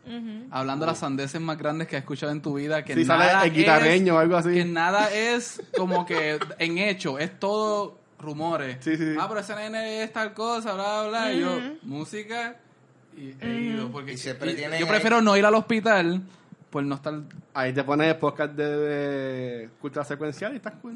Hablando las sandeces más grandes que has escuchado en tu vida. Que Si nada sale el es- guitarreño o algo Que así. nada es como que en hecho, es todo rumores. Sí, sí, sí. Ah, pero ese nene es tal cosa, bla, bla. Y yo, música y he ido. Porque Y siempre y- tiene- yo prefiero no ir al hospital por no estar. Ahí te pones podcast de, de cultura secuencial y estás cool.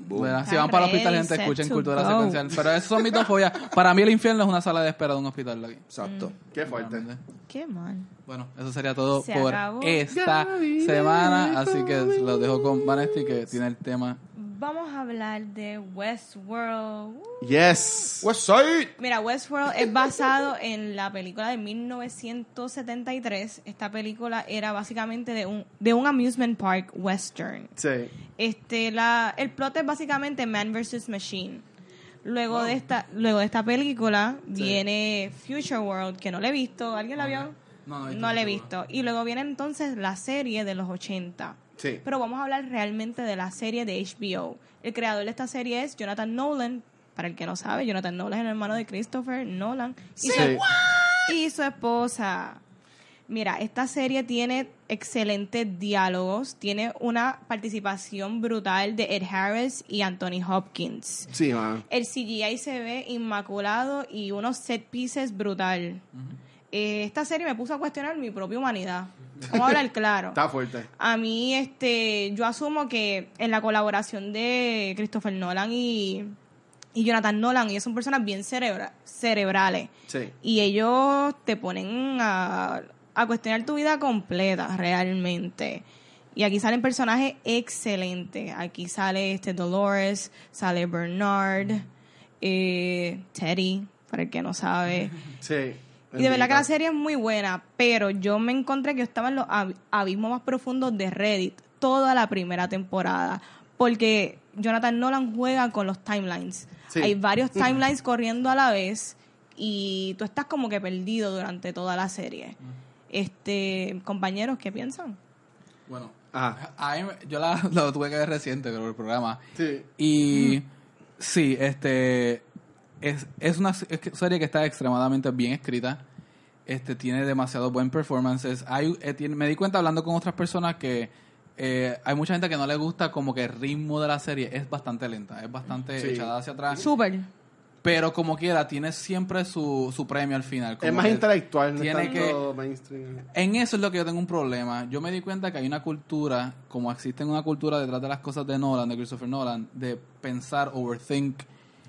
Si van para el hospital, gente, escuchen cultura go. secuencial. Pero esas son mis dos fobias. Para mí, el infierno es una sala de espera de un hospital. aquí. Exacto. Qué fuerte. Qué mal. Bueno, eso sería todo Se por acabó. esta Gaby, semana. Así que los dejo con Vanesti que tiene el tema. Vamos a hablar de Westworld. Uh. Yes. West Side. Mira, Westworld es basado en la película de 1973. Esta película era básicamente de un, de un amusement park western. Sí. Este, la, el plot es básicamente Man vs. Machine. Luego de esta, luego de esta película viene Future World, que no le he visto. ¿Alguien la vio? No, no No la he visto. Y luego viene entonces la serie de los 80. Sí. Pero vamos a hablar realmente de la serie de HBO. El creador de esta serie es Jonathan Nolan. Para el que no sabe, Jonathan Nolan es el hermano de Christopher Nolan. Y, Sí. su, y su esposa. Mira, esta serie tiene excelentes diálogos, tiene una participación brutal de Ed Harris y Anthony Hopkins. Sí, man. El CGI se ve inmaculado y unos set pieces brutal. Eh, esta serie me puso a cuestionar mi propia humanidad. Vamos a hablar claro. Está fuerte. A mí, este, yo asumo que en la colaboración de Christopher Nolan y, y Jonathan Nolan, ellos son personas bien cerebra- cerebrales. Sí. Y ellos te ponen a, a cuestionar tu vida completa, realmente. Y aquí salen personajes excelentes. Aquí sale este Dolores, sale Bernard, eh, Teddy, para el que no sabe. Sí. Y de verdad que la serie es muy buena, pero yo me encontré que yo estaba en los ab- abismos más profundos de Reddit toda la primera temporada, porque Jonathan Nolan juega con los timelines. Sí. Hay varios timelines corriendo a la vez y tú estás como que perdido durante toda la serie. Este, compañeros, ¿qué piensan? Bueno, Ajá. a mí me- yo la, lo tuve que ver reciente, pero el programa. Sí. Y sí, este es, es una que- serie que está extremadamente bien escrita. Este tiene demasiado buen performances. Hay, eh, tiene- me di cuenta hablando con otras personas que eh, hay mucha gente que no le gusta como que el ritmo de la serie es bastante lenta, es bastante Sí. echada hacia atrás. Súper. Pero como quiera, tiene siempre su, su premio al final. Es más que intelectual, no es tiene tanto mainstream. En eso es lo que yo tengo un problema. Yo me di cuenta que hay una cultura, como existe una cultura detrás de las cosas de Nolan, de Christopher Nolan, de pensar, overthink.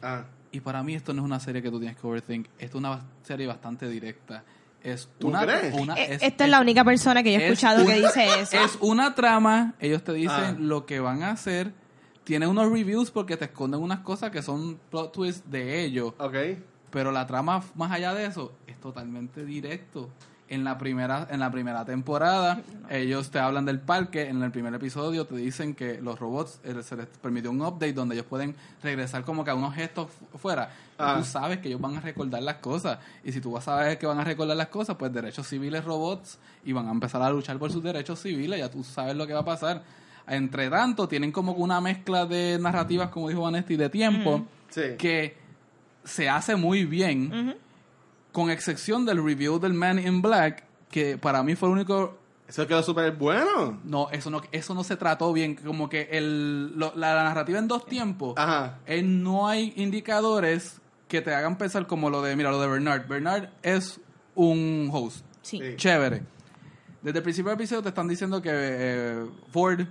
Ah. Y para mí esto no es una serie que tú tienes que overthink. Esto es una serie bastante directa. Es ¿Tú una, crees? una- Eh, es- Esta es la única persona que yo he es escuchado que dice eso. Es una trama, ellos te dicen Ah. lo que van a hacer. Tiene unos reviews porque te esconden unas cosas que son plot twists de ellos. Ok. Pero la trama más allá de eso es totalmente directo. En la primera en la primera temporada ellos te hablan del parque, en el primer episodio te dicen que los robots eh, se les permitió un update donde ellos pueden regresar como que a unos gestos fu- fuera. Y Ah. tú sabes que ellos van a recordar las cosas y si tú vas a saber que van a recordar las cosas, pues derechos civiles robots y van a empezar a luchar por sus derechos civiles, ya tú sabes lo que va a pasar. Entre tanto, tienen como que una mezcla de narrativas, como dijo Vanesti, de tiempo, Sí. que se hace muy bien, con excepción del review del Man in Black, que para mí fue el único... Eso quedó súper bueno. No, eso no, eso no se trató bien, como que el, lo- la, la narrativa en dos tiempos, Ajá. eh, no hay indicadores que te hagan pensar como lo de, mira, lo de Bernard. Bernard es un host, Sí. Sí. chévere. Desde el principio del episodio te están diciendo que eh, Ford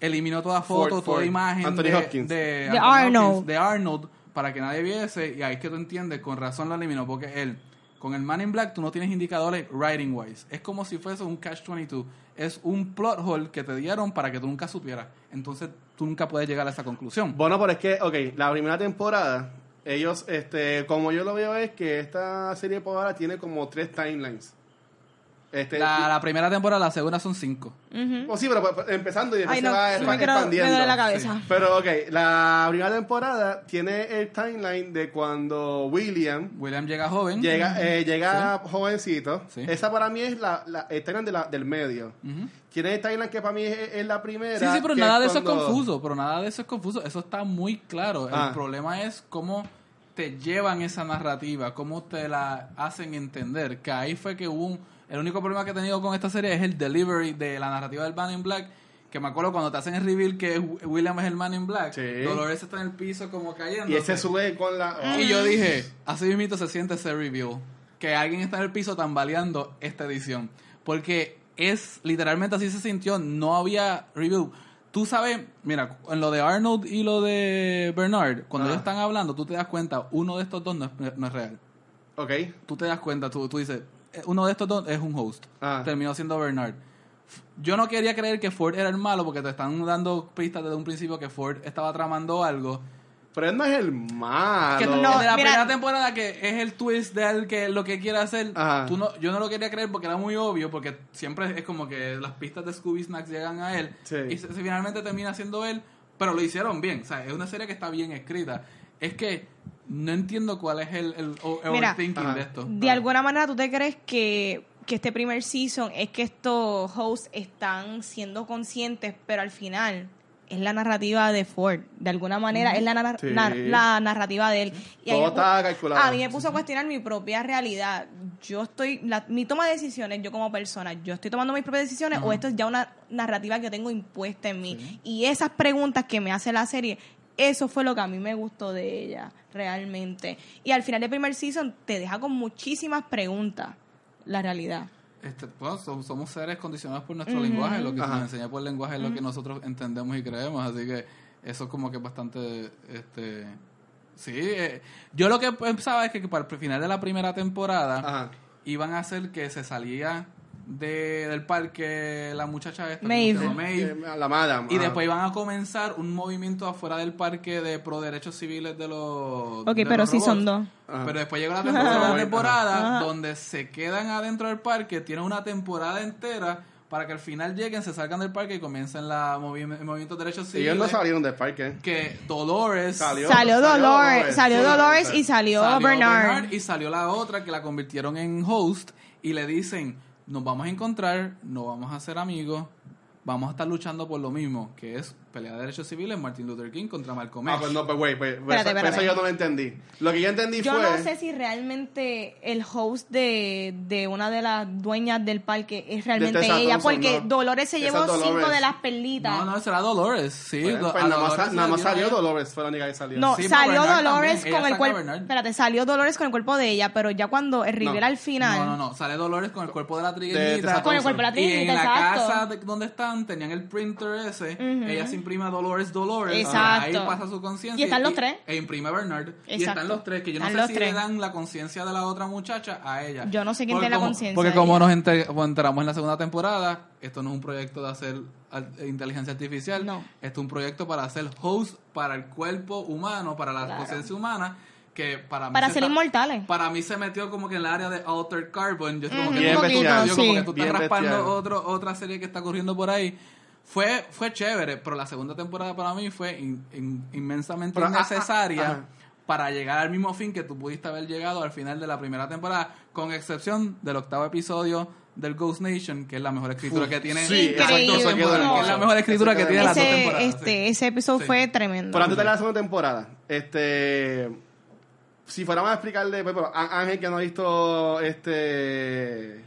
eliminó toda Ford, foto, toda Ford. imagen Anthony de, Hopkins. de De Anthony Arnold. Hopkins, de Arnold para que nadie viese y ahí es que tú entiendes, con razón lo eliminó porque él Con el Man in Black tú no tienes indicadores writing wise. Es como si fuese un Catch 22. Es un plot hole que te dieron para que tú nunca supieras. Entonces tú nunca puedes llegar a esa conclusión. Bueno, pero es que, ok, la primera temporada, ellos, este, como yo lo veo es que esta serie por ahora tiene como tres timelines. Este, La, la primera temporada, la segunda son cinco. O sí, pero pues, empezando y después Ay, se va sí me, me expandiendo. duele la cabeza. Pero, ok, la primera temporada tiene el timeline de cuando William William llega joven. llega, eh, llega jovencito. Sí. Esa para mí es la, la el timeline de la- del medio. Ujú. Tiene el timeline que para mí es, es la primera. Sí, sí, pero nada de eso es confuso, pero nada de eso es confuso, eso está muy claro. Ah. El problema es cómo te llevan esa narrativa, cómo te la hacen entender, que ahí fue que hubo un... El único problema que he tenido con esta serie es el delivery de la narrativa del Man in Black, que me acuerdo cuando te hacen el reveal que William es el Man in Black, Sí. Dolores está en el piso como cayendo. Y ese sube con la... Y yo dije, así mismito se siente ese reveal. Que alguien está en el piso tambaleando esta edición. Porque es, literalmente así se sintió. No había reveal. Tú sabes, mira, en lo de Arnold y lo de Bernard, cuando Ah. ellos están hablando, tú te das cuenta, uno de estos dos no es, no es real. Ok. Tú te das cuenta, tú, tú dices, uno de estos dos es un host. Ah. Terminó siendo Bernard. Yo no quería creer que Ford era el malo porque te están dando pistas desde un principio que Ford estaba tramando algo. Pero él no es el malo. Que No, de la mira- primera temporada que es el twist de él que lo que quiere hacer, Ajá. tú no, yo no lo quería creer porque era muy obvio, porque siempre es como que las pistas de Scooby Snacks llegan a él Sí. y se, se finalmente termina siendo él, pero lo hicieron bien, o sea, es una serie que está bien escrita. Es que no entiendo cuál es el, el Mira, overthinking de esto. De alguna manera, ¿tú te crees que, que este primer season es que estos hosts están siendo conscientes, pero al final es la narrativa de Ford? De alguna manera es la, nar- Sí. nar- la narrativa de él. Y Todo está calculado. A mí me puso a cuestionar mi propia realidad. Yo estoy, la- mi toma de decisiones, yo como persona, yo estoy tomando mis propias decisiones o esto es ya una narrativa que yo tengo impuesta en mí. Y esas preguntas que me hace la serie, eso fue lo que a mí me gustó de ella, realmente. Y al final del primer season te deja con muchísimas preguntas la realidad. Este, bueno, som- somos seres condicionados por nuestro lenguaje, lo que se nos enseña por el lenguaje es lo que nosotros entendemos y creemos, así que eso es como que bastante, este, sí, eh, yo lo que pensaba es que para el final de la primera temporada Ajá. iban a hacer que se salía de, del parque la muchacha esta, ¿cómo Maeve. se llama? Maeve, Eh, la y después iban a comenzar un movimiento afuera del parque de pro derechos civiles de los Ok, de pero los sí son dos. Ajá. Pero después llega la temporada donde se quedan adentro del parque, tienen una temporada entera para que al final lleguen, se salgan del parque y comiencen la movi- el movimiento de derechos civiles. Ellos no salieron del parque. Que Dolores Salió. Salió Dolores, Dolores. salió Dolores y salió, salió Bernard. y salió la otra que la convirtieron en host y le dicen, nos vamos a encontrar, no vamos a ser amigos, vamos a estar luchando por lo mismo, que es pelea de derechos civiles Martin Luther King contra Malcolm Ah, X. pues no, pues güey, pues, pues, Espérate, eso- espérate. eso yo no lo entendí. Lo que yo entendí Yo fue... no sé si realmente el host de, de una de las dueñas del parque es realmente ella, Thompson, porque no. Dolores se llevó Dolores. cinco de las perlitas. No, no, será Dolores, sí. Pues, pues nada más, nada más salió. Dolores, fue la única que salió. No, Sí, salió Bernard Dolores también, ella con el cuerpo. Espérate, salió Dolores con el cuerpo de ella, pero ya cuando el No. al final. No, no, no. Sale Dolores con el cuerpo de la. Tessa Con el cuerpo de la y trigueñita, en la casa de- donde están tenían el printer ese. Ella se imprime a Dolores Dolores. Exacto. Ahí pasa su conciencia. Y están los tres. E imprime a Bernard. Y Exacto. están los tres. Que yo no Están sé si tres. le dan la conciencia de la otra muchacha a ella. Yo no sé quién tiene la conciencia Porque como nos enter- como enteramos en la segunda temporada, esto no es un proyecto de hacer al- inteligencia artificial. No. Esto es un proyecto para hacer host para el cuerpo humano, para la Claro. conciencia humana. Que para mí Para se ser está- inmortales. para mí se metió como que en el área de Altered Carbon. Yo estoy como que Bien bestial. yo como sí. que tú estás Bien raspando bestial. otro, otra serie que está corriendo por ahí. Fue, fue chévere, pero la segunda temporada para mí fue in- in- inmensamente Pero, ah, ah, innecesaria para llegar al mismo fin que tú pudiste haber llegado al final de la primera temporada, con excepción del octavo episodio del Ghost Nation, que es la mejor escritura Uf, que tiene sí, exacto, eso quedó es la mejor escritura que tiene las dos ese, temporadas. este, sí. ese episodio Sí. fue tremendo. Pero antes de la segunda temporada, este. Si fuéramos a explicarle, a Ángel que no ha visto este.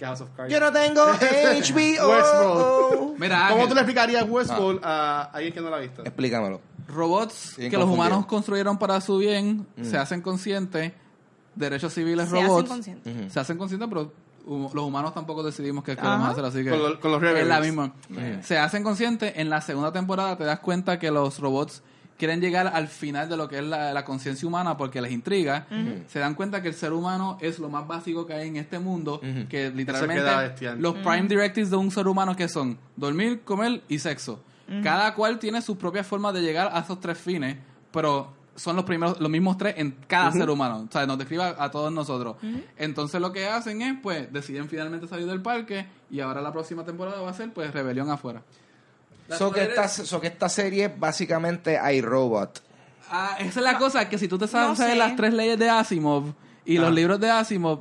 House of Cards. Yo no tengo HBO. Westworld. Mira, ¿Cómo Ángel, tú le explicarías Westworld Ah. a alguien que no la ha visto? Explícamelo. robots Bien que los confundido. humanos construyeron para su bien, se hacen conscientes, derechos civiles Se hacen robots, conscientes. Se hacen conscientes, pero los humanos tampoco decidimos qué queremos Ajá. hacer, así que Con lo- con los es la misma. Se hacen conscientes, en la segunda temporada te das cuenta que los robots quieren llegar al final de lo que es la, la conciencia humana porque les intriga, se dan cuenta que el ser humano es lo más básico que hay en este mundo, que literalmente los prime directives de un ser humano que son dormir, comer y sexo. Cada cual tiene sus propias formas de llegar a esos tres fines, pero son los primeros los mismos tres en cada ser humano, o sea, nos describe a, a todos nosotros. Entonces lo que hacen es pues deciden finalmente salir del parque y ahora la próxima temporada va a ser pues rebelión afuera. So que, esta, so que esta serie básicamente hay robot. Ah, esa es la cosa, que si tú te sabes no sé. las tres leyes de Asimov y los Ah. libros de Asimov,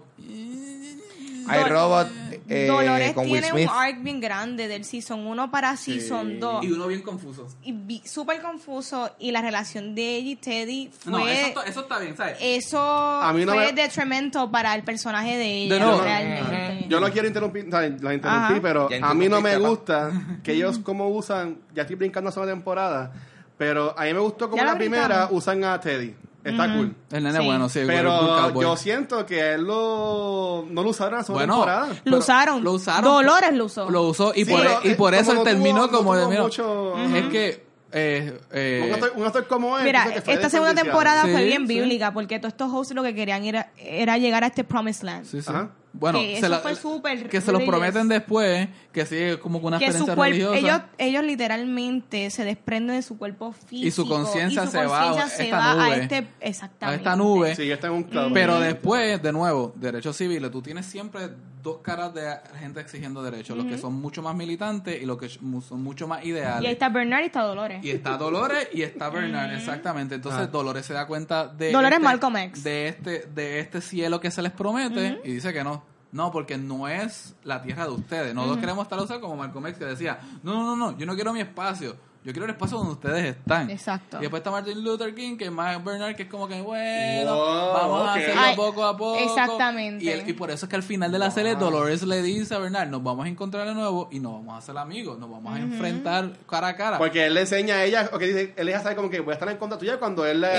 Hay Dol- robot eh, Dolores con Will tiene Smith. un arc bien grande del Season 1 para Season 2. y uno bien confuso. Y súper confuso. Y la relación de ella y Teddy fue... No, eso, está- eso está bien, ¿sabes? eso A mí no fue me- detrimento para el personaje de ella, De nuevo. realmente. Yo no quiero interrumpir, o sea, la interrumpí, Ajá. pero a mí no me gusta que ellos como usan, ya estoy brincando a segunda temporada, pero a mí me gustó como la primera usan a Teddy. Está cool. El nene Sí. bueno, sí. Pero yo siento que él lo, no lo usaron en la segunda Bueno, temporada. Lo Pero usaron. lo usaron. Dolores lo usó. Lo usó y Sí, por, pero, y por eh, eso él como no terminó tuvo- como no tuvo mira, mucho- Es que eh, eh, Un actor, un actor como él. Mira, pienso que fue esta segunda desperdiciado. temporada fue bien sí. bíblica porque todos estos hosts lo que querían era, era llegar a este Promised Land. sí, sí. Ajá. Bueno, Que se eso la- fue súper que se los prometen después, que sí, es como que una que su experiencia religiosa. ellos, ellos literalmente se desprenden de su cuerpo físico Y su conciencia se va se esta va a nube. este exactamente a esta nube. Sí, está en un club. Pero después, de nuevo, derechos civiles, tú tienes siempre dos caras de gente exigiendo derechos, los que son mucho más militantes y los que son mucho más ideales. y ahí está Bernard y está Dolores Y está Dolores y está Bernard, exactamente. Entonces Ah. Dolores se da cuenta de Dolores este, Malcolm X. de este de este cielo que se les promete y dice que no. No, porque no es la tierra de ustedes. Nosotros queremos estar usando como Malcolm X que decía, no, no, no, no, yo no quiero mi espacio. Yo quiero el espacio donde ustedes están. Exacto. Y después está Martin Luther King, que es más Bernard, que es como que, bueno, Wow, vamos a hacerlo Ay, poco a poco. exactamente. Y, y por eso es que al final de la serie Dolores le dice a Bernard, nos vamos a encontrar de nuevo y nos vamos a hacer amigos, nos vamos a enfrentar cara a cara. Porque él le enseña a ella, o que dice, él deja saber como que voy a estar en contra tuya cuando él le,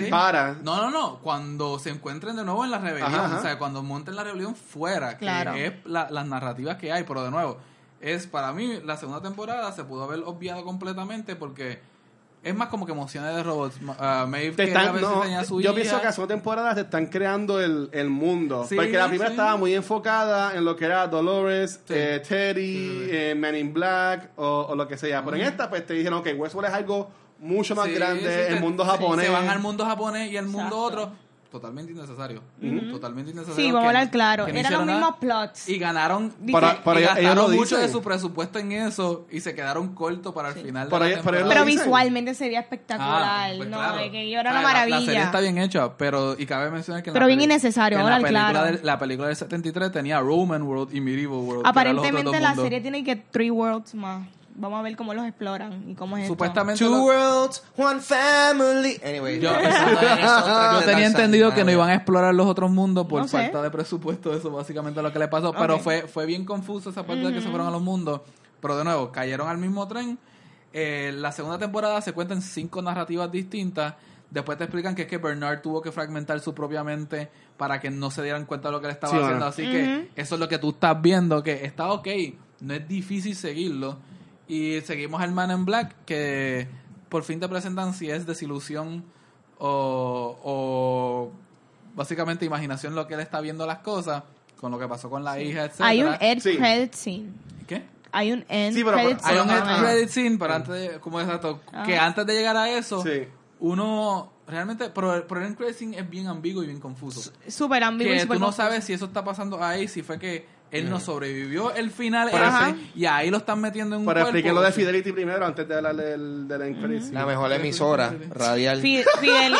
dispara. No, no, no. Cuando se encuentren de nuevo en la rebelión, Ajá, ajá. o sea, cuando monten la rebelión fuera, Claro. que es la- las narrativas que hay, pero de nuevo, es para mí la segunda temporada se pudo haber obviado completamente porque es más como que emociones de robots. Ah, Maeve Te están- a veces no, tenía su yo hija. pienso que a segunda temporada te están creando el, el mundo. Sí, porque la primera sí. estaba muy enfocada en lo que era Dolores, Sí. eh, Teddy, eh, Man in Black o, o lo que sea. Pero en esta pues te dijeron, ok, Westworld es algo mucho más Sí, grande, sí, el te- mundo sí, japonés. Se van al mundo japonés y al mundo Exacto. otro. Totalmente innecesario. Totalmente innecesario. Sí, vamos a hablar claro. no Eran los mismos nada. plots. Y ganaron. Para- para y ellos gastaron lo mucho de dicen. su presupuesto en eso y se quedaron cortos para el final de Pero la ellos- pero visualmente sería espectacular. Ah, pues no, claro. de que yo era una sea, la- maravilla. La, serie está bien hecha, pero y cabe mencionar que en Pero la bien peli- innecesario, ahora claro. del, la película del 73 tenía Roman World y Medieval World. Aparentemente la serie tiene que three worlds más. Vamos a ver cómo los exploran y cómo es esto. Supuestamente Two worlds, one family. Anyway, Yo- tenía Tarzan. entendido que no Ah, iban a explorar los otros mundos por No sé. falta de presupuesto, eso básicamente es lo que le pasó, pero fue fue bien confuso esa parte de que se fueron a los mundos, pero de nuevo, cayeron al mismo tren. Eh, la segunda temporada se cuentan cinco narrativas distintas, después te explican que es que Bernard tuvo que fragmentar su propia mente para que no se dieran cuenta de lo que le estaba Sí, haciendo, bueno. así que eso es lo que tú estás viendo, que está ok, no es difícil seguirlo, y seguimos al Man in Black, que por fin te presentan si es desilusión o, o básicamente imaginación lo que él está viendo las cosas, con lo que pasó con la hija, etc. Hay un end Sí. credit scene. ¿Qué? Hay un end Sí, pero- credit pero- Hay scene. un end credit scene, pero antes de, como exacto, que Ajá. antes de llegar a eso, Sí. uno realmente, pero, pero el end credit scene es bien ambiguo y bien confuso. Súper ambiguo y que tú no confuso. sabes si eso está pasando ahí, si fue que él no sobrevivió el final ese, Ajá. y ahí lo están metiendo en un Pero cuerpo. expliquen lo de Fidelity primero antes de hablar del, del end credits. La mejor emisora radial. Fi- Fidel-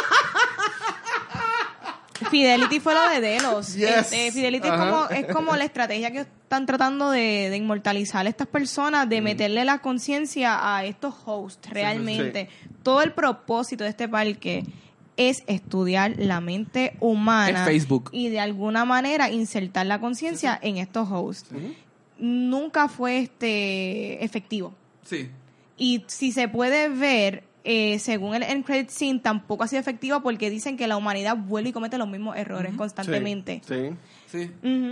Fidelity fue lo de Delos. Yes. Este, Fidelity es Ajá. como, es como la estrategia que están tratando de, de inmortalizar a estas personas, de meterle la conciencia a estos hosts realmente. Todo el propósito de este parque es estudiar la mente humana Es Facebook. y de alguna manera insertar la conciencia en estos hosts. Nunca fue este efectivo. Sí. Y si se puede ver, eh, según el end credit scene, tampoco ha sido efectiva porque dicen que la humanidad vuelve y comete los mismos errores constantemente. Sí. Sí,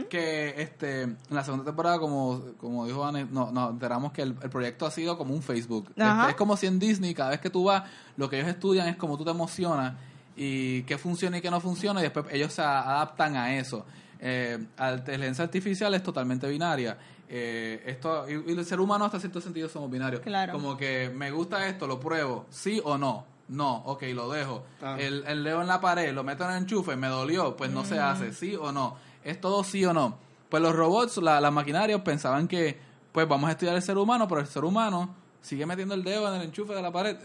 que este, en la segunda temporada, como, como dijo Anne, no, nos enteramos que el, el proyecto ha sido como un Facebook. Ajá. Este, es como si en Disney, cada vez que tú vas, lo que ellos estudian es como tú te emocionas y qué funciona y qué no funciona, y después ellos se adaptan a eso. Eh, la inteligencia artificial es totalmente binaria. Eh, esto y, y el ser humano hasta cierto sentido somos binarios. Claro. Como que me gusta esto, lo pruebo, sí o no. No, ok, lo dejo. Ah. El, el leo en la pared, lo meto en el enchufe, me dolió, pues no se hace, sí o no. Es todo sí o no. Pues los robots, la, las maquinarias pensaban que, pues vamos a estudiar el ser humano, pero el ser humano sigue metiendo el dedo en el enchufe de la pared.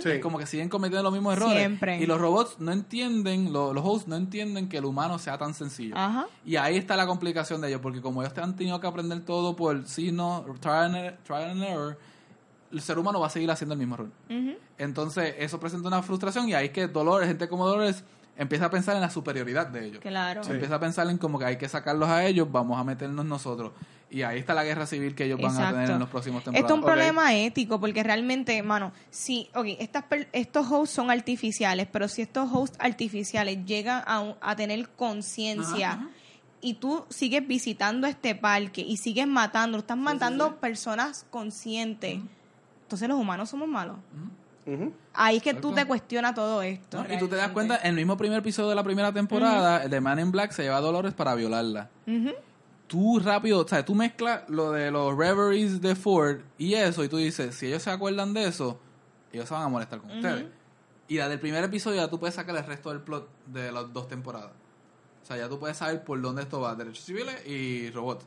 Sí. Es como que siguen cometiendo los mismos errores. Siempre. Y los robots no entienden, lo- los hosts no entienden que el humano sea tan sencillo. Ajá. Y ahí está la complicación de ellos, porque como ellos te han tenido que aprender todo por sí, no, trial and, er- trial and error, el ser humano va a seguir haciendo el mismo error. Entonces, eso presenta una frustración y ahí es que Dolores, gente como Dolores, empieza a pensar en la superioridad de ellos. Claro. Sí. Empieza a pensar en como que hay que sacarlos a ellos, vamos a meternos nosotros. Y ahí está la guerra civil que ellos van a tener en los próximos Esto temporadas. es un problema ético, porque realmente, mano, si, ok, estas, per- estos hosts son artificiales, pero si estos hosts artificiales llegan a, a tener conciencia y tú sigues visitando este parque y sigues matando, estás matando sí. personas conscientes, entonces los humanos somos malos. Ahí es que tú te cuestionas todo esto. ¿no? Y tú te das cuenta, en el mismo primer episodio de la primera temporada, el de Man in Black se lleva a Dolores para violarla. Tú rápido, o sea, tú mezclas lo de los reveries de Ford y eso, y tú dices, si ellos se acuerdan de eso, ellos se van a molestar con ustedes. Y la del primer episodio ya tú puedes sacar el resto del plot de las dos temporadas. O sea, ya tú puedes saber por dónde esto va, derechos civiles y robots.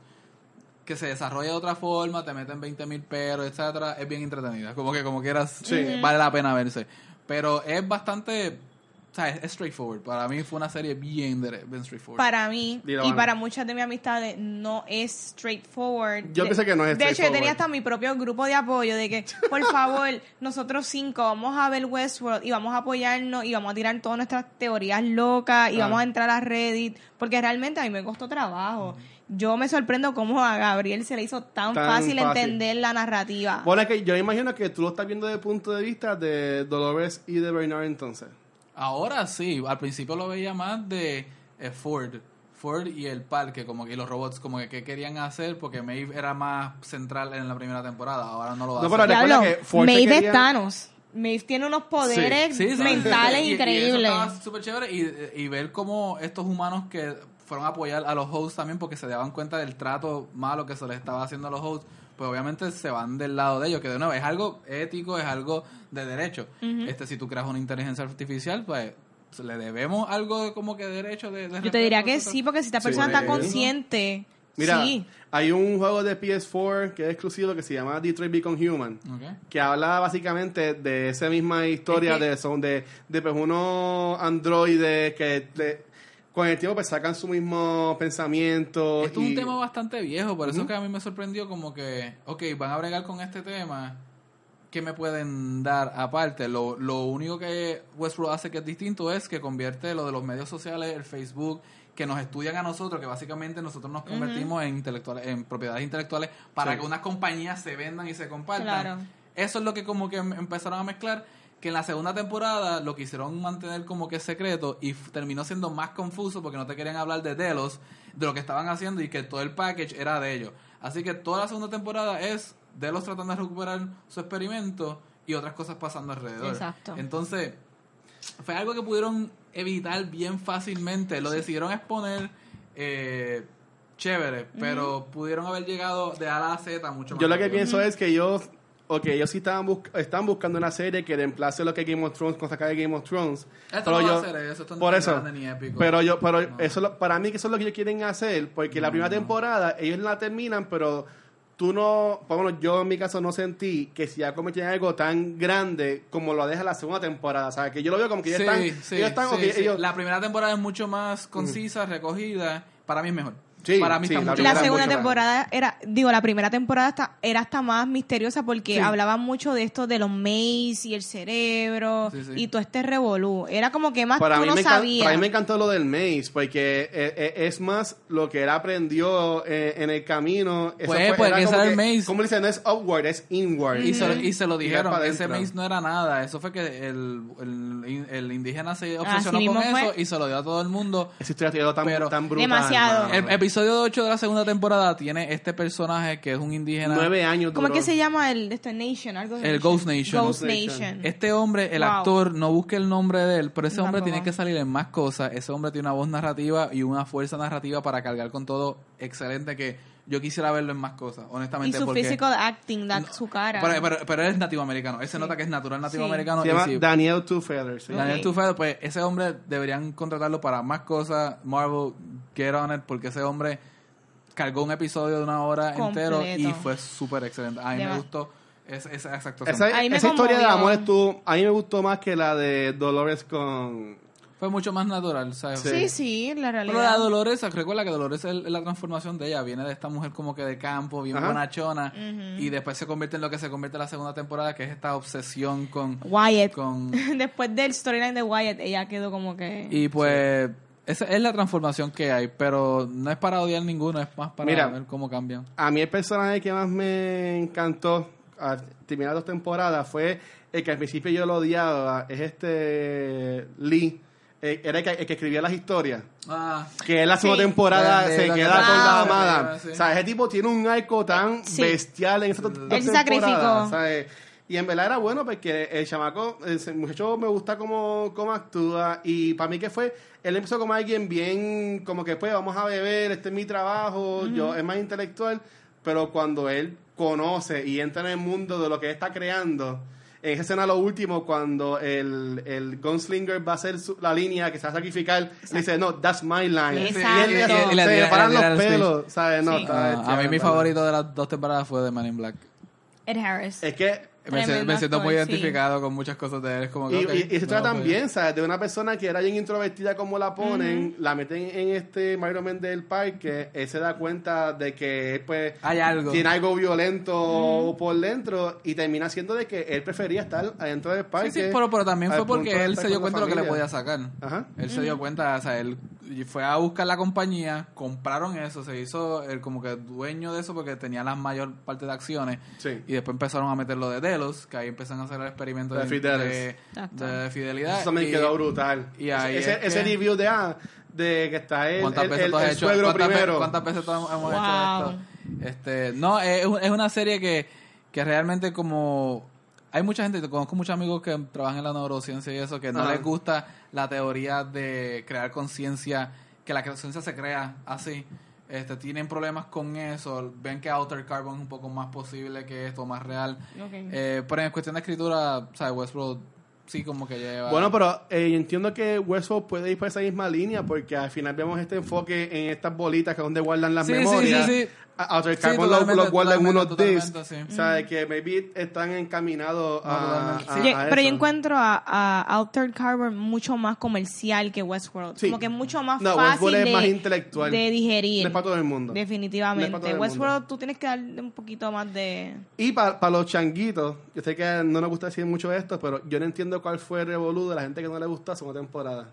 Que se desarrolla de otra forma, te meten 20 mil peros, etcétera, es bien entretenida. Como que como quieras, Sí. vale la pena verse. Pero es bastante, o sea, es, es straightforward. Para mí fue una serie bien, bien straightforward. Para mí Dilo, y para muchas de mis amistades no es straightforward. Yo pensé que no es De hecho, yo straightforward. tenía hasta mi propio grupo de apoyo de que, por favor, nosotros cinco vamos a ver Westworld y vamos a apoyarnos y vamos a tirar todas nuestras teorías locas y Ah. vamos a entrar a Reddit, porque realmente a mí me costó trabajo. Yo me sorprendo cómo a Gabriel se le hizo tan, Tan fácil, fácil. entender la narrativa. Bueno, es que yo imagino que tú lo estás viendo desde el punto de vista de Dolores y de Bernard entonces. Ahora sí, al principio lo veía más de eh, Ford. Ford y el parque, como que y los robots, como que qué querían hacer, porque Maeve era más central en la primera temporada, ahora no lo va No, a pero hacer. recuerda Diablo, que Ford Maeve quería- es Thanos. Maeve tiene unos poderes Sí, sí, mentales y- y eso increíbles. estaba súper chévere y, y ver cómo estos humanos que fueron a apoyar a los hosts también porque se daban cuenta del trato malo que se les estaba haciendo a los hosts, pues obviamente se van del lado de ellos, que de nuevo es algo ético, es algo de derecho. este Si tú creas una inteligencia artificial, pues le debemos algo de como que derecho de, de Yo te diría que sí, porque si esta Sí. persona está consciente, Mira, sí. hay un juego de PS4 que es exclusivo que se llama Detroit Become Human. Ok. que habla básicamente de esa misma historia Es que- de son de, de pues unos androides que de- con el tiempo pues sacan su mismo pensamiento Esto es un tema bastante viejo, por eso Ujú. que a mí me sorprendió como que, ok, van a bregar con este tema, ¿qué me pueden dar aparte? Lo, lo único que Westworld hace que es distinto es que convierte lo de los medios sociales, el Facebook, que nos estudian a nosotros, que básicamente nosotros nos convertimos en intelectuales, en propiedades intelectuales para Sí. que unas compañías se vendan y se compartan. Claro. Eso es lo que como que em- empezaron a mezclar, que en la segunda temporada lo quisieron mantener como que secreto y terminó siendo más confuso porque no te querían hablar de Delos, de lo que estaban haciendo y que todo el package era de ellos. Así que toda la segunda temporada es Delos tratando de recuperar su experimento y otras cosas pasando alrededor. Exacto. Entonces, fue algo que pudieron evitar bien fácilmente. Lo decidieron exponer eh, chévere, pero pudieron haber llegado de A a Z mucho más yo lo que rápido. pienso es que ellos ok, ellos sí estaban bus- están buscando una serie que reemplace lo que Game of Thrones con sacar de Game of Thrones Esto pero no va yo a hacer eso, esto no por es eso ni épico. pero yo pero No. eso lo- para mí que eso es lo que ellos quieren hacer porque la primera temporada ellos la terminan pero tú no, por menos yo en mi caso no sentí que si ya cometían algo tan grande como lo deja la segunda temporada. O sea, que yo lo veo como que ellos Sí, están, sí, ellos están, sí, ok, sí. ellos- La primera temporada es mucho más concisa, recogida. Para mí es mejor. Sí, Para mí sí, está la mucho La primera segunda temporada era, digo, la primera temporada hasta, era hasta más misteriosa porque Sí. hablaban mucho de esto de los maze y el cerebro Sí, sí. y todo este revolú. Era como que más Para tú mí, no me sabías. para mí me encantó lo del maze, porque eh, eh, es más lo que él aprendió eh, en el camino. Eso Pues, pues, era que como el que- maze. Como dicen, no es upward, es inward. Y, se, lo- y se lo dijeron, ese maze no era nada, eso fue que el, el, el indígena se Así obsesionó mismo con eso fue. y se lo dio a todo el mundo. Esa historia ha sido tan, tan brutal. Demasiado. El episodio 8 de la segunda temporada tiene este personaje que es un indígena. Nueve años ¿Cómo es duró. que se llama el de esta Nation? Algo de El Ghost Nation. Ghost Ghost Nation. Nation. Este hombre, el Wow. actor, no busque el nombre de él, pero ese hombre Tampoco. tiene que salir en más cosas. Ese hombre tiene una voz narrativa y una fuerza narrativa para cargar con todo excelente que yo quisiera verlo en más cosas, y honestamente. su porque, physical acting, da su cara. pero, pero, pero él es nativo americano. Él se nota que es natural nativo Sí. americano. Se y llama si- Daniel Two Feathers. sí. Daniel Ok. Tufedo, pues ese hombre deberían contratarlo para más cosas. Marvel, get on it, porque ese hombre cargó un episodio de una hora entero y fue súper excelente. A mí me gustó esa, esa, esa actuación. Esa, me esa historia de amor estuvo, a mí me gustó más que la de Dolores con... Fue mucho más natural, ¿sabes? Sí. sí, sí, la realidad. Pero la Dolores, recuerda que Dolores es la transformación de ella. Viene de esta mujer como que de campo, bien Ajá. bonachona. Y después se convierte en lo que se convierte en la segunda temporada, que es esta obsesión con... Wyatt. con Después del storyline de Wyatt, ella quedó como que... y pues... Esa es la transformación que hay, pero no es para odiar ninguno, es más para Mira. ver cómo cambian. A mí el personaje que más me encantó al terminar dos temporadas fue el que al principio yo lo odiaba, es este Lee. Eh, Era el que, el que escribía las historias. Ah, Que en la segunda Sí. temporada De- de se queda con la amada. Sí. O sea, ese tipo tiene un arco tan Sí. bestial en esa Él sacrificó. temporadas, ¿sabes? Y en verdad era bueno porque el chamaco, el muchacho me gusta cómo, cómo actúa y para mí que fue, él empezó como alguien bien, como que pues vamos a beber, este es mi trabajo, yo es más intelectual, pero cuando él conoce y entra en el mundo de lo que él está creando, en esa escena lo último, cuando el, el gunslinger va a hacer su- la línea que se va a sacrificar, le dice, no, that's my line. Exacto. Y él le se paran los el pelos, ¿sabes? No, Sí. está ah, a mí mi favorito de las dos temporadas fue de Man in Black. Ed Harris. Es que Me, siento- Tremendo me siento muy sí. identificado con muchas cosas de él. Es como Y, que, y- y se trata también, ¿sabes? De una persona que era bien introvertida como la ponen, la meten en este environment del parque, él se da cuenta de que él, pues Hay algo. tiene algo violento por dentro y termina siendo de que él prefería estar adentro del parque. Sí, sí, pero, pero también fue porque él se dio cuenta de lo que le podía sacar. Ajá. Él se dio cuenta, o sea, él fue a buscar la compañía, compraron eso, se hizo el como que dueño de eso porque tenía la mayor parte de acciones. Sí. Y después empezaron a meter lo de Delos, que ahí empezaron a hacer el experimento De de, Fidelis. de- Exacto. de fidelidad. Eso también Y- quedó brutal. y ahí ese, es ese que- review de, ah, de que está el, ¿Cuántas el, veces el- tú has el hecho? suegro ¿Cuántas, ve- primero. cuántas veces hemos Wow. hecho esto? Este, no, es, un- es una serie que, que realmente como... Hay mucha gente, conozco muchos amigos que trabajan en la neurociencia y eso, que no Ajá. les gusta la teoría de crear conciencia, que la conciencia se crea así. Este, tienen problemas con eso, ven que Outer Carbon es un poco más posible que esto, más real. Eh, pero en cuestión de escritura, o sea, Westworld sí como que lleva... Bueno, pero eh, entiendo que Westworld puede ir por esa misma línea porque al final vemos este enfoque en estas bolitas que es donde guardan las Sí, sí, memorias. sí, sí. A- Outer Sí, Carbon lo, totalmente, lo guardan en unos discs. sí. O sea, que maybe están encaminados No, a, a- sí. Yo- a pero yo encuentro a, a Altered Carbon mucho más comercial que Westworld. Sí. Como que es mucho más No, fácil Westworld es de, más intelectual. de digerir. No es para todo el mundo. Definitivamente. el Westworld mundo. tú tienes que darle un poquito más de... Y para los changuitos, yo sé que no nos gusta decir mucho esto, pero yo no entiendo cuál fue el revolú de la gente que no le gusta segunda temporada.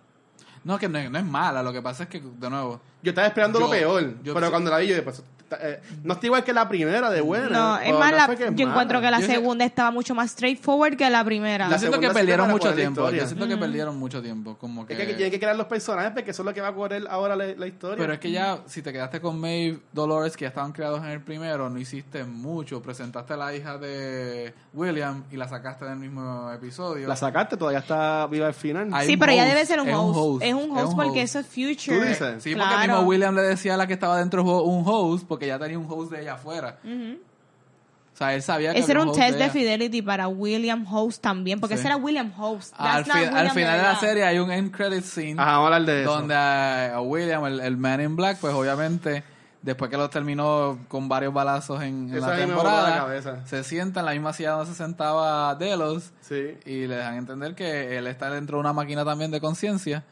No, que no, es- no es mala, lo que pasa es que, de nuevo, Yo estaba esperando Yo- lo peor, yo pero sí- cuando la vi yo después... eh, no está igual que la primera de buena. No, es más, no la- yo mala. encuentro que la Yo sé- segunda estaba mucho más straightforward que la primera. yo La siento que perdieron mucho tiempo. Yo siento que perdieron mucho tiempo. Como que... Es que tienen que crear los personajes porque eso es lo que va a correr ahora la, la historia. Pero es que ya, si te quedaste con Maeve, Dolores, que ya estaban creados en el primero, no hiciste mucho. Presentaste a la hija de William y la sacaste del mismo episodio. La sacaste, todavía está viva al final. Hay sí, pero ella host, debe ser un es host. host, Es un es host un porque host. eso es future. ¿Tú dices? Sí, porque Claro. mismo William le decía a la que estaba dentro un host, porque ya tenía un host de ella afuera. O sea, él sabía que Ese era un host test de. Fidelity para William Host también, porque Sí. ese era William Host. Al, final de la serie hay un end credit scene Ajá, vamos a hablar de eso. donde a, a William, el, el Man in Black, pues obviamente, después que lo terminó con varios balazos en, la temporada, se sienta en la misma silla donde se sentaba Delos Sí. y le dejan entender que él está dentro de una máquina también de conciencia.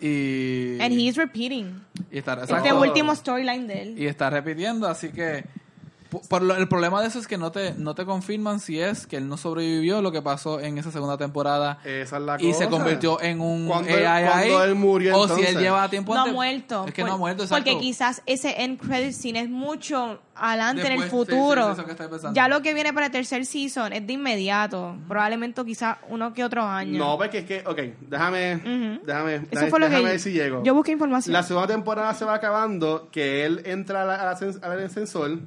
Y, And he's repeating. y está, Este exacto. último storyline de él. y está repitiendo, así que por lo- el problema de eso es que no te no te confirman si es que él no sobrevivió lo que pasó en esa segunda temporada Esa es la y cosa. se convirtió en un Cuando AI él- ahí, cuando él murió, o si él lleva tiempo no ha muerto. es que Por- no ha muerto exacto. Porque quizás ese end credit scene es mucho adelante en el sí, futuro. sí, sí, eso que estoy pensando. ya lo que viene para el tercer season es de inmediato. Probablemente quizás uno que otros años. No, porque es que, ok, déjame, déjame, Eso déjame, fue lo déjame que ver si llego. yo busqué información. La segunda temporada se va acabando, que él entra al, al ascens- al ascensor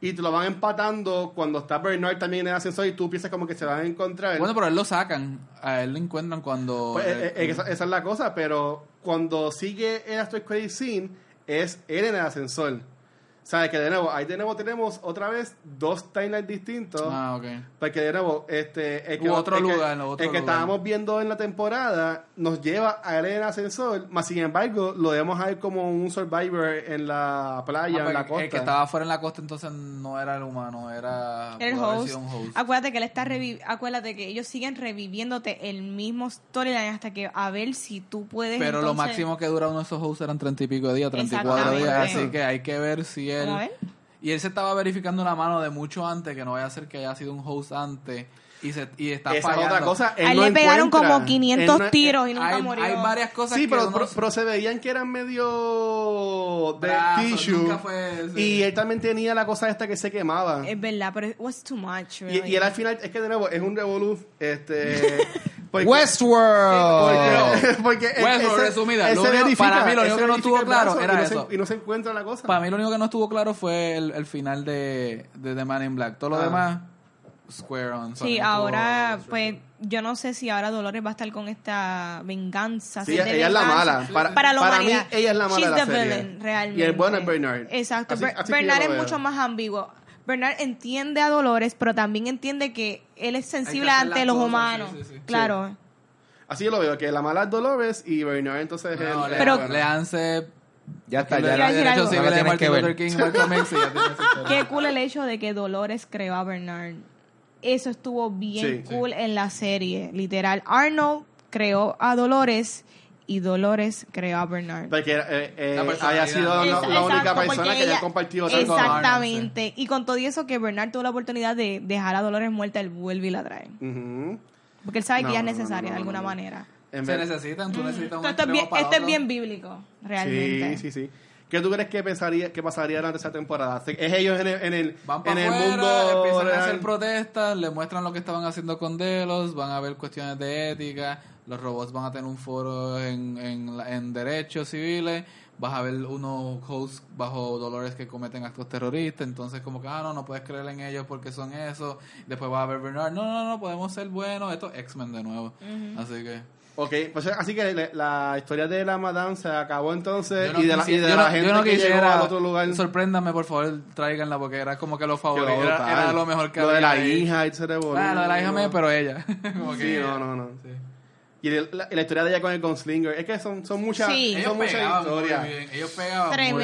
y te lo van empatando cuando está Bernard también en el ascensor y tú piensas como que se van a encontrar. Bueno, pero él lo sacan, a él lo encuentran cuando Pues, eh, eh, eh, esa, esa es la cosa, pero cuando sigue el after credit scene, es él en el ascensor. ¿Sabes? Que de nuevo, ahí de nuevo tenemos otra vez dos timelines distintos. Ah, ok. Porque de nuevo, este, el que, otro el que- lugar, no, otro el que lugar. estábamos viendo en la temporada nos lleva a él en el ascensor, más sin embargo, lo vemos a él como un survivor en la playa, Ah, en la costa. El que estaba fuera en la costa entonces no era el humano, era el host. un host. Acuérdate que él está revi- acuérdate que ellos siguen reviviéndote el mismo storyline hasta que a ver si tú puedes Pero lo máximo que dura uno de esos hosts eran treinta y pico de días, 34 días, Exactamente. así que hay que ver si él... Y él se estaba verificando la mano de mucho antes, que no vaya a ser que haya sido un host antes, y, se, y está Esa es fallando. otra cosa. Él A él no le pegaron encuentra- como 500 él no- tiros y nunca hay, murió. hay varias cosas Sí, que pero, uno- pero, pero se veían que eran medio de Brazos, tissue. nunca fue- sí. Y él también tenía la cosa esta que se quemaba. Es verdad, pero it was too much. Y, really. y él al final, es que de nuevo, es un revolú. Este, porque- Westworld. Porque, porque Westworld, él se- resumida, él lo se único- para mí lo único que no estuvo claro brazo era y no eso. Se, y no se encuentra la cosa. Para mí lo único que no estuvo claro fue el, el final de, de The Man in Black. Todo lo Ah. demás, square on. Sí, ahora, pues, yo no sé si ahora Dolores va a estar con esta venganza. Sí, ella, es la mala. Para, Para la para humanidad. mí, ella es la mala She's de la the serie. villain, realmente. Y el bueno es Bernard. Exacto. Así- así Bernard es mucho más ambiguo. Bernard entiende a Dolores, pero también entiende que él es sensible ante los cosas, humanos. sí, sí, sí. Claro. Así yo lo veo, que la mala es Dolores y Bernard entonces es No, el... le, Pero- bueno. Leanse Ya está, ya Iba a los decir derechos algo. civiles No la de tienes Martin que ver. Luther King y Malcolm X y ya tiene su historia. Qué cool el hecho de que Dolores creó a Bernard. Eso estuvo bien Sí, cool en la serie. Literal. Arnold creó a Dolores y Dolores creó a Bernard. Porque eh, eh, haya sido la, Ex- la única exacto, persona que haya compartido tanto con Arnold. Exactamente. Y con todo eso que Bernard tuvo la oportunidad de dejar a Dolores muerta, él vuelve y la trae. Porque él sabe No, que ella es no, no, necesaria no, de alguna no. manera. En Se vez- necesitan, tú necesitas un Esto, esto es bien, esto es bien bíblico, realmente. Sí, sí, sí. ¿Qué tú crees que, pensaría, que pasaría durante esa temporada? ¿Es ellos en el, en el, Van en para el afuera, mundo empiezan a hacer protestas, le muestran lo que estaban haciendo con Delos, van a ver cuestiones de ética, los robots van a tener un foro en, en, la- en derechos civiles, vas a ver unos hosts bajo Dolores que cometen actos terroristas, entonces como que, ah, no, no puedes creer en ellos porque son eso, después vas a ver Bernard, no, no, no, podemos ser buenos, esto es X-Men de nuevo, así que... Ok, pues así que le- la historia de la Madame se acabó entonces no y de la, y quisiera- de yo la no- gente yo no que llegó al otro lugar. Sorpréndanme, por favor, tráiganla porque era como que lo favorito, era, lo mejor que Lo de había la ahí. hija y se revolvió. Ah, lo de la hija mía, pero ella. Como Sí, que- no, no, no. Sí. Y de- la, y la historia de ella con el Gunslinger. Es que son, son muchas, Sí. Ellos son muchas pegaban muy historias. bien. Ellos pegaban muy Tremendo.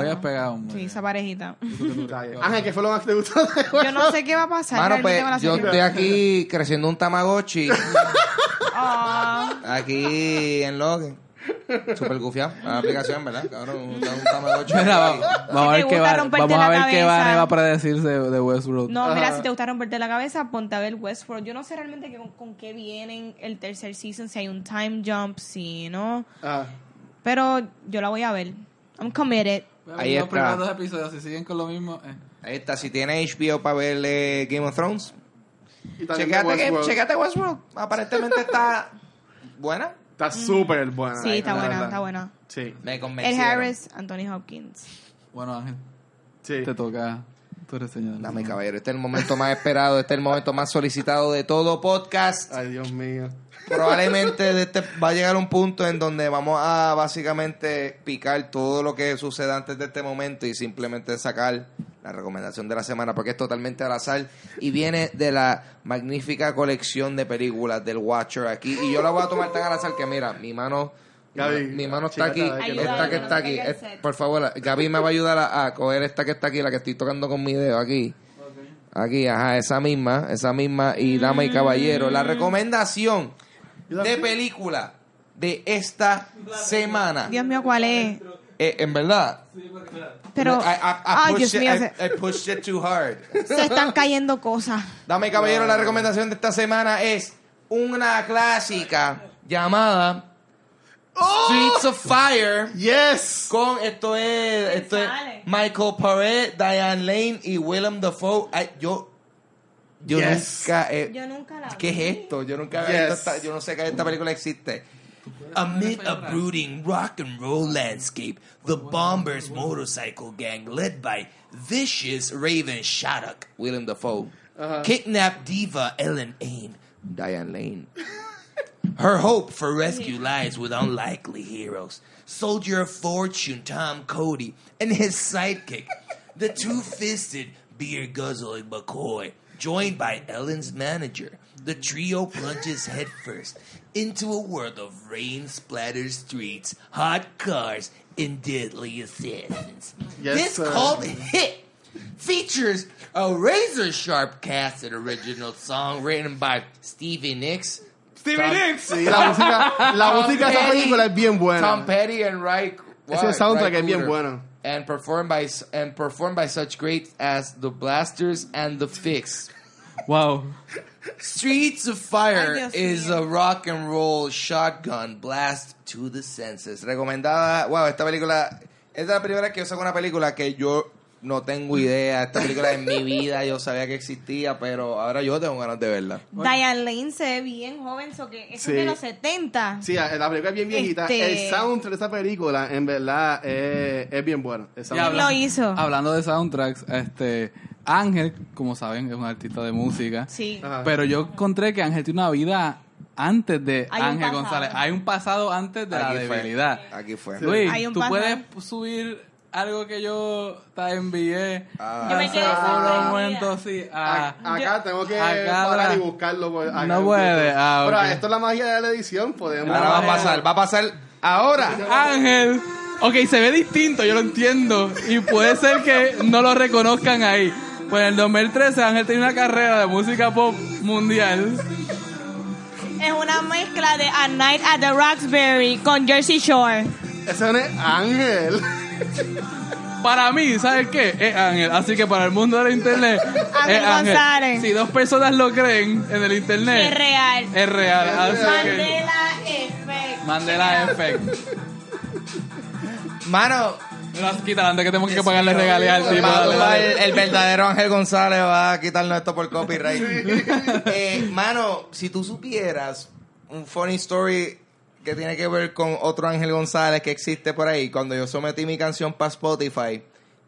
bien. Ellos pegaban muy Sí, esa parejita. Ángel, ¿qué fue lo más que te gustó? Yo no sé qué va a pasar. Realmente pues yo estoy aquí creciendo un Tamagotchi. Ah, aquí en Logan. Super gufiado. La aplicación, ¿verdad? Cabrón, un, un Tamagotchi. Mira, va- vamos a ver qué va, vamos a ver qué. Vane va a predecirse de, de Westworld. no, mira, Ajá. si te gusta romperte la cabeza, ponte a ver Westworld. Yo no sé realmente que- con, con qué vienen el tercer season, si hay un time jump, si no. Ah, Pero yo la voy a ver. I'm committed. Ahí los está. primeros dos episodios, si siguen con lo mismo. eh. Ahí está, si tiene HBO para ver eh, Game of Thrones, que- Westworld. Westworld. Aparentemente está buena. Está súper buena. Sí, está buena, está buena. Sí, Me Ed convencieron. Harris, Anthony Hopkins. Bueno, Ángel, sí. te toca tu reseña. Dame, caballero, este es el momento más esperado, este es el momento más solicitado de todo podcast. Ay, Dios mío. Probablemente de este va a llegar un punto en donde vamos a básicamente picar todo lo que suceda antes de este momento y simplemente sacar la recomendación de la semana porque es totalmente al azar y viene de la magnífica colección de películas del Watcher aquí y yo la voy a tomar tan al azar que mira, mi mano Gaby, mi mano está aquí, esta que está aquí, por favor, Gaby me va a ayudar a, a coger esta que está aquí, la que estoy tocando con mi dedo aquí. Aquí, ajá, esa misma, esa misma y dama y caballero, la recomendación de película de esta semana. Dios mío, ¿cuál es? Eh, en verdad. Pero, I, I- Dios pushed mío, it, se, I- I pushed it too hard. se están cayendo cosas. Dame caballero, la recomendación de esta semana es una clásica llamada Streets of Fire. Yes. Con esto es, esto es? Michael Paré, Diane Lane y Willem Dafoe. Ay, yo yo Yes. nunca he- Yo nunca la ¿Qué vi. es esto? Yo nunca había visto esta, yo no sé que esta película existe. Amid a brooding rock and roll landscape, the Bombers motorcycle gang led by vicious Raven Shattuck, Willem Dafoe, uh-huh. kidnapped diva Ellen Ain, Diane Lane. Her hope for rescue lies with unlikely heroes. Soldier of Fortune Tom Cody and his sidekick, the two-fisted beer guzzling McCoy, joined by Ellen's manager. The trio plunges headfirst into a world of rain-splattered streets, hot cars, and deadly assassins. Yes, this sir. cult hit features a razor-sharp cast and original song written by Stevie Nicks, Stevie Nicks. Sí, la música, la música de esa película es bien Tom. Petty and Ray. Ese soundtrack es bien bueno. And performed by and performed by such greats as the Blasters and the Fix. Wow. Streets of Fire Ay, Dios is mío. a rock and roll shotgun blast to the senses. Recomendada. Wow, esta película. Esta es la primera vez que yo saco una película que yo no tengo idea. Esta película en mi vida yo sabía que existía, pero ahora yo tengo ganas de verla. Diane Lane se ve bien joven, so que eso Sí. es de los 70. Sí, la película es bien viejita. Este- El soundtrack de esa película, en verdad, es, es bien bueno. El Y soundtrack. habla- lo hizo? Hablando de soundtracks, este Ángel, como saben, es un artista de música. Sí. Ajá. Pero yo encontré que Ángel tiene una vida antes de Hay Ángel. González. Hay un pasado antes de la Aquí fue. debilidad. Aquí fue. Luis, Hay un tú pasado. puedes subir algo que yo te envié. Ah. Yo me quedé momentos, sí. ah, A- acá tengo que acá parar la- y buscarlo. por- acá No puede, ah, Pero esto es la magia de la edición. Podemos. Ahora va a pasar, va a pasar ahora. Ángel. Ok, se ve distinto, yo lo entiendo. Y puede ser que no lo reconozcan ahí. Pues en el 2013 Ángel tenía una carrera de música pop mundial. Es una mezcla de A Night at the Roxbury con Jersey Shore. Ese no es Ángel. Para mí, ¿sabes qué? Es Ángel. Así que para el mundo del internet, Ángel es Ángel. González. Si dos personas lo creen en el internet, Es real. es real. Así que Mandela Effect. Mandela Effect. Mano, Quitan antes que tenemos que pagarle regalías al tipo. Va- Dale, va dale. el, el verdadero Ángel González va a quitarnos esto por copyright. Eh, mano, si tú supieras un funny story que tiene que ver con otro Ángel González que existe por ahí, cuando yo sometí mi canción para Spotify,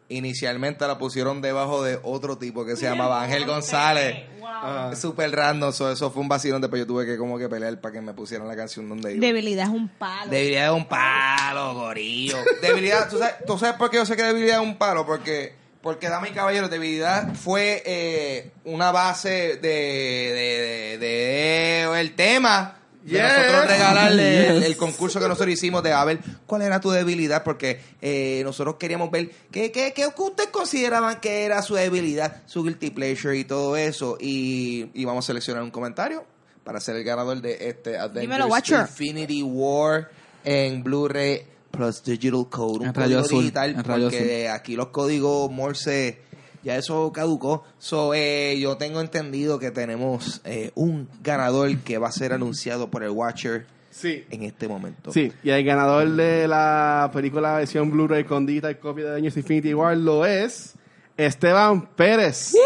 inicialmente la pusieron debajo de otro tipo que se llamaba Ángel González. Ah. Super random, so, eso fue un vacilón, después yo tuve que como que pelear para que me pusieran la canción donde iba. Debilidad es un palo. Debilidad es un palo, gorillo. Debilidad, ¿tú sabes, tú sabes por qué yo sé que debilidad es un palo? Porque, porque dame y caballero, debilidad fue eh, una base de, de, de- de- el tema. De nosotros regalarle el, Yes. el concurso que nosotros hicimos de a ver cuál era tu debilidad, porque eh, nosotros queríamos ver qué, qué, qué ustedes consideraban que era su debilidad, su guilty pleasure y todo eso. Y, y vamos a seleccionar un comentario para ser el ganador de este Dímelo, Avengers Watcher. Infinity War en Blu-ray plus Digital Code. Un código digital porque aquí los códigos Morse ya eso caducó. So, eh, yo tengo entendido que tenemos eh, un ganador que va a ser anunciado por el Watcher Sí. en este momento. Sí, y el ganador de la película versión Blu-ray con digital copia de Avengers Infinity War lo es Esteban Pérez. ¡Esteban!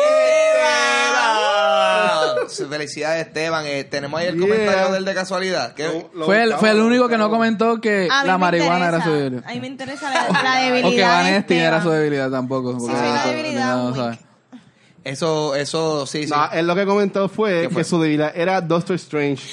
Felicidades, Esteban. Eh, tenemos ahí el Yeah. comentario del de casualidad. ¿Qué? Lo- lo Fue el, fue el único que no comentó que A mí la me marihuana era su debilidad. A mí me interesa la, la O debilidad. que de Vanesti era Esteban. su debilidad tampoco. porque la debilidad, no weak. sabe. Eso, eso, sí, sí. No, él lo que comentó fue, ¿Qué fue? que su debilidad era Doctor Strange.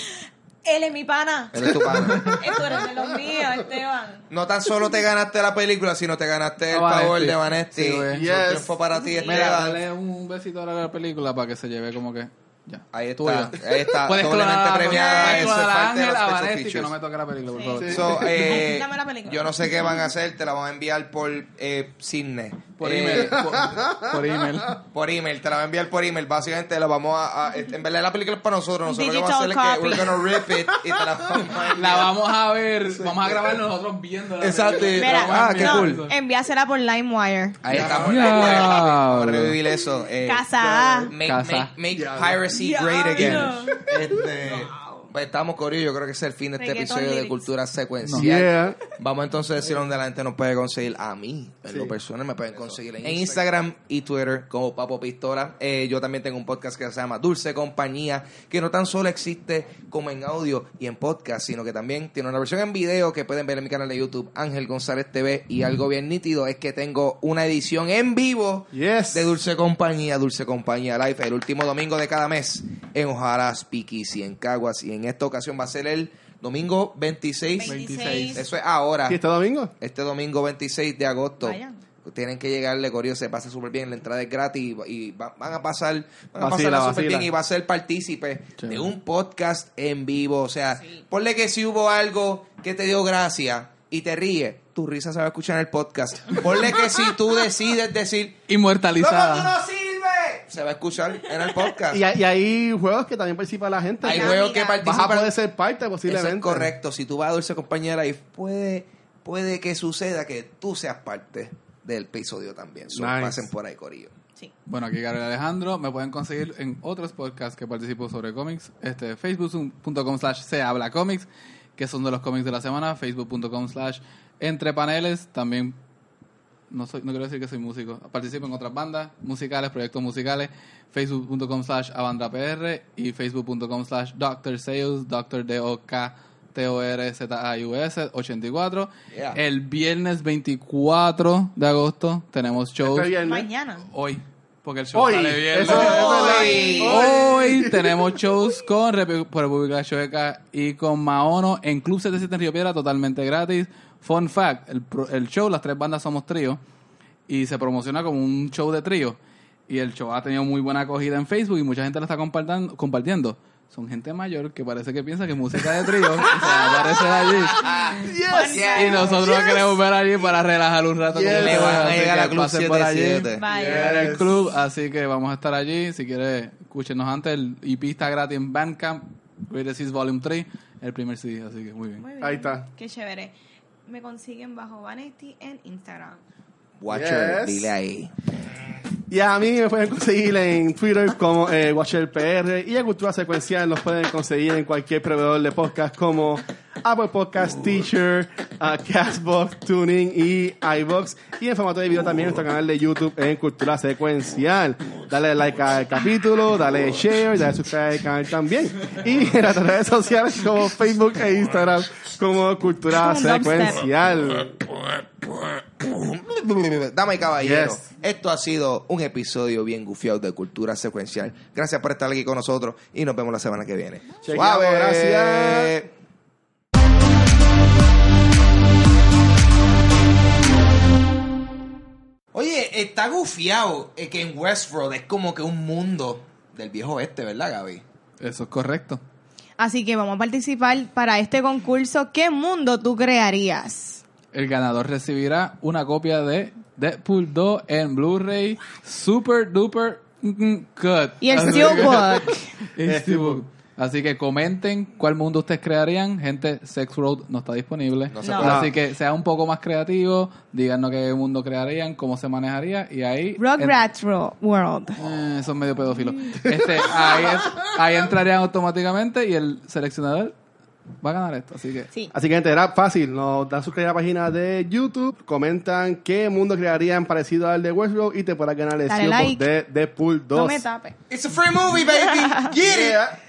Él es mi pana. Él es tu pana. Eso eres de los míos, Esteban. No tan solo te ganaste la película, sino te ganaste el Vanesti. favor de Vanesti. Sí, güey. Un Yes. triunfo para ti, Mira, Esteban. dale un besito a la película para que se lleve como que. Ya. Ahí Tuyo. está. Ahí está. Puedes Doblemente clonar premiada. Eso es parte de Ángel, los a special Vanetti, que no me toque la película, por Sí. favor. Sí. So, eh, Dame la película. yo no sé qué van a hacer, te la van a enviar por eh, Cine. Por Eh, email. Por, por email. Por email, te la va a enviar por email. Básicamente la vamos a. a- en verdad, la película es para nosotros. Nosotros lo que vamos a hacer es Digital que we're gonna rip it y te la vamos a enviar. La vamos a ver, vamos a grabar nosotros viendo la Exacto. Mira, Ah, qué cool. enviásela por LimeWire. Ahí estamos. Diablo. Vamos a revivir eso. Eh, Casa A. Make, Casa. make, make piracy great again. Este, estamos, Corillo. Yo creo que ese es el fin de este Reggaeton episodio de lyrics. Cultura Secuencial. Yeah. Vamos entonces a decir dónde la gente nos puede conseguir. A mí, en lo personal, me pueden conseguir en Instagram y Twitter como Papo Pistola. Eh, yo también tengo un podcast que se llama Dulce Compañía, que no tan solo existe como en audio y en podcast, sino que también tiene una versión en video que pueden ver en mi canal de YouTube, Ángel González TV. Y algo bien nítido es que tengo una edición en vivo Yes. de Dulce Compañía, Dulce Compañía Live, el último domingo de cada mes en Ojaras, Piquis y en Caguas. Y en esta ocasión va a ser el domingo 26. 26. Eso es ahora. ¿Y este domingo? Este domingo 26 de agosto. Vayan. Tienen que llegarle, Corio, se pasa súper bien. La entrada es gratis y, y va- van a pasar, van a Vacila, pasarla súper bien y va a ser partícipe de un podcast en vivo. O sea, ponle que si hubo algo que te dio gracia y te ríe, tu risa se va a escuchar en el podcast. Ponle que si tú decides decir, ¡Loco, tú Inmortalizada. no sirves! Se va a escuchar en el podcast. Y, hay- y hay juegos que también participa la gente. Hay Amiga. juegos que a Vas a participan. poder ser parte posiblemente. Eso es correcto. Si tú vas a Dulce Compañera y puede, puede que suceda que tú seas parte del episodio también. So, Nice. Pasen por ahí, Corillo. Sí. Bueno, aquí Gabriel Alejandro. Me pueden conseguir en otros podcasts que participo sobre cómics. Este, facebook.com slash se habla cómics, que son de los cómics de la semana. Facebook.com slash entre paneles. También, no soy no quiero decir que soy músico. Participo en otras bandas musicales, proyectos musicales. Facebook.com slash avandrapr y Facebook.com slash Dr. Sales, Dr. D-O-K. T-O-R-Z-A-U-S 84. Yeah. El viernes 24 de agosto tenemos shows. Este viernes. Mañana. Hoy, porque el show Hoy. sale. Eso verdad. Hoy. Hoy tenemos shows con República Checa y con Maono en Club 77 en Río Piedra, totalmente gratis. Fun fact, el, pro- el show, las tres bandas somos trío, y se promociona como un show de trío. Y el show ha tenido muy buena acogida en Facebook y mucha gente lo está compartiendo. Son gente mayor que parece que piensa que música de trío y se va a aparecer allí. Y nosotros queremos ver allí para relajar un rato. Yes. con Le van a llegar Club pasen por allí. 77. Vaya. en el club, así que vamos a estar allí. Si quieres, escúchenos antes. El EP está gratis en Bandcamp, Greatest Volume 3, el primer CD, así que muy bien. Muy bien. Ahí está. Qué chévere. Me consiguen bajo Vanetti en Instagram. Watcher, Yes. dile ahí. Y a mí me pueden conseguir en Twitter como eh, WatcherPR y en Cultura Secuencial nos pueden conseguir en cualquier proveedor de podcast como Apple Podcast, Teacher, uh, Castbox, Tuning y iBox. Y en formato de video también en nuestro canal de YouTube en Cultura Secuencial. Dale like al capítulo, dale share, dale subscribe al canal también. Y en las redes sociales como Facebook e Instagram como Cultura. Secuencial. Dama y caballero, Yes. esto ha sido un episodio bien gufiado de Cultura Secuencial. Gracias por estar aquí con nosotros y nos vemos la semana que viene. Chequeamos, Suave. gracias. Oye, está gufiado que en Westworld es como que un mundo del viejo oeste, ¿verdad, Gaby? Eso es correcto. Así que vamos a participar para este concurso. ¿Qué mundo tú crearías? El ganador recibirá una copia de Deadpool 2 en Blu-ray Super Duper mm, Cut. Y el Steelbook. el Steelbook. Así que comenten cuál mundo ustedes crearían. Gente, Sex Road no está disponible. No se No. puede. Así que sea un poco más creativo. Díganos qué mundo crearían, cómo se manejaría. Y ahí. Rugrats Ro- World. Eh, son medio pedófilos. Este, ahí, ahí entrarían automáticamente y el seleccionador va a ganar esto. Así que. Sí. Así que gente, era fácil, nos dan suscribir a la página de YouTube, comentan qué mundo crearían parecido al de Westworld y te podrás ganar el like. de Deadpool 2. No me tapes. It's a free movie, baby. Get it. Yeah.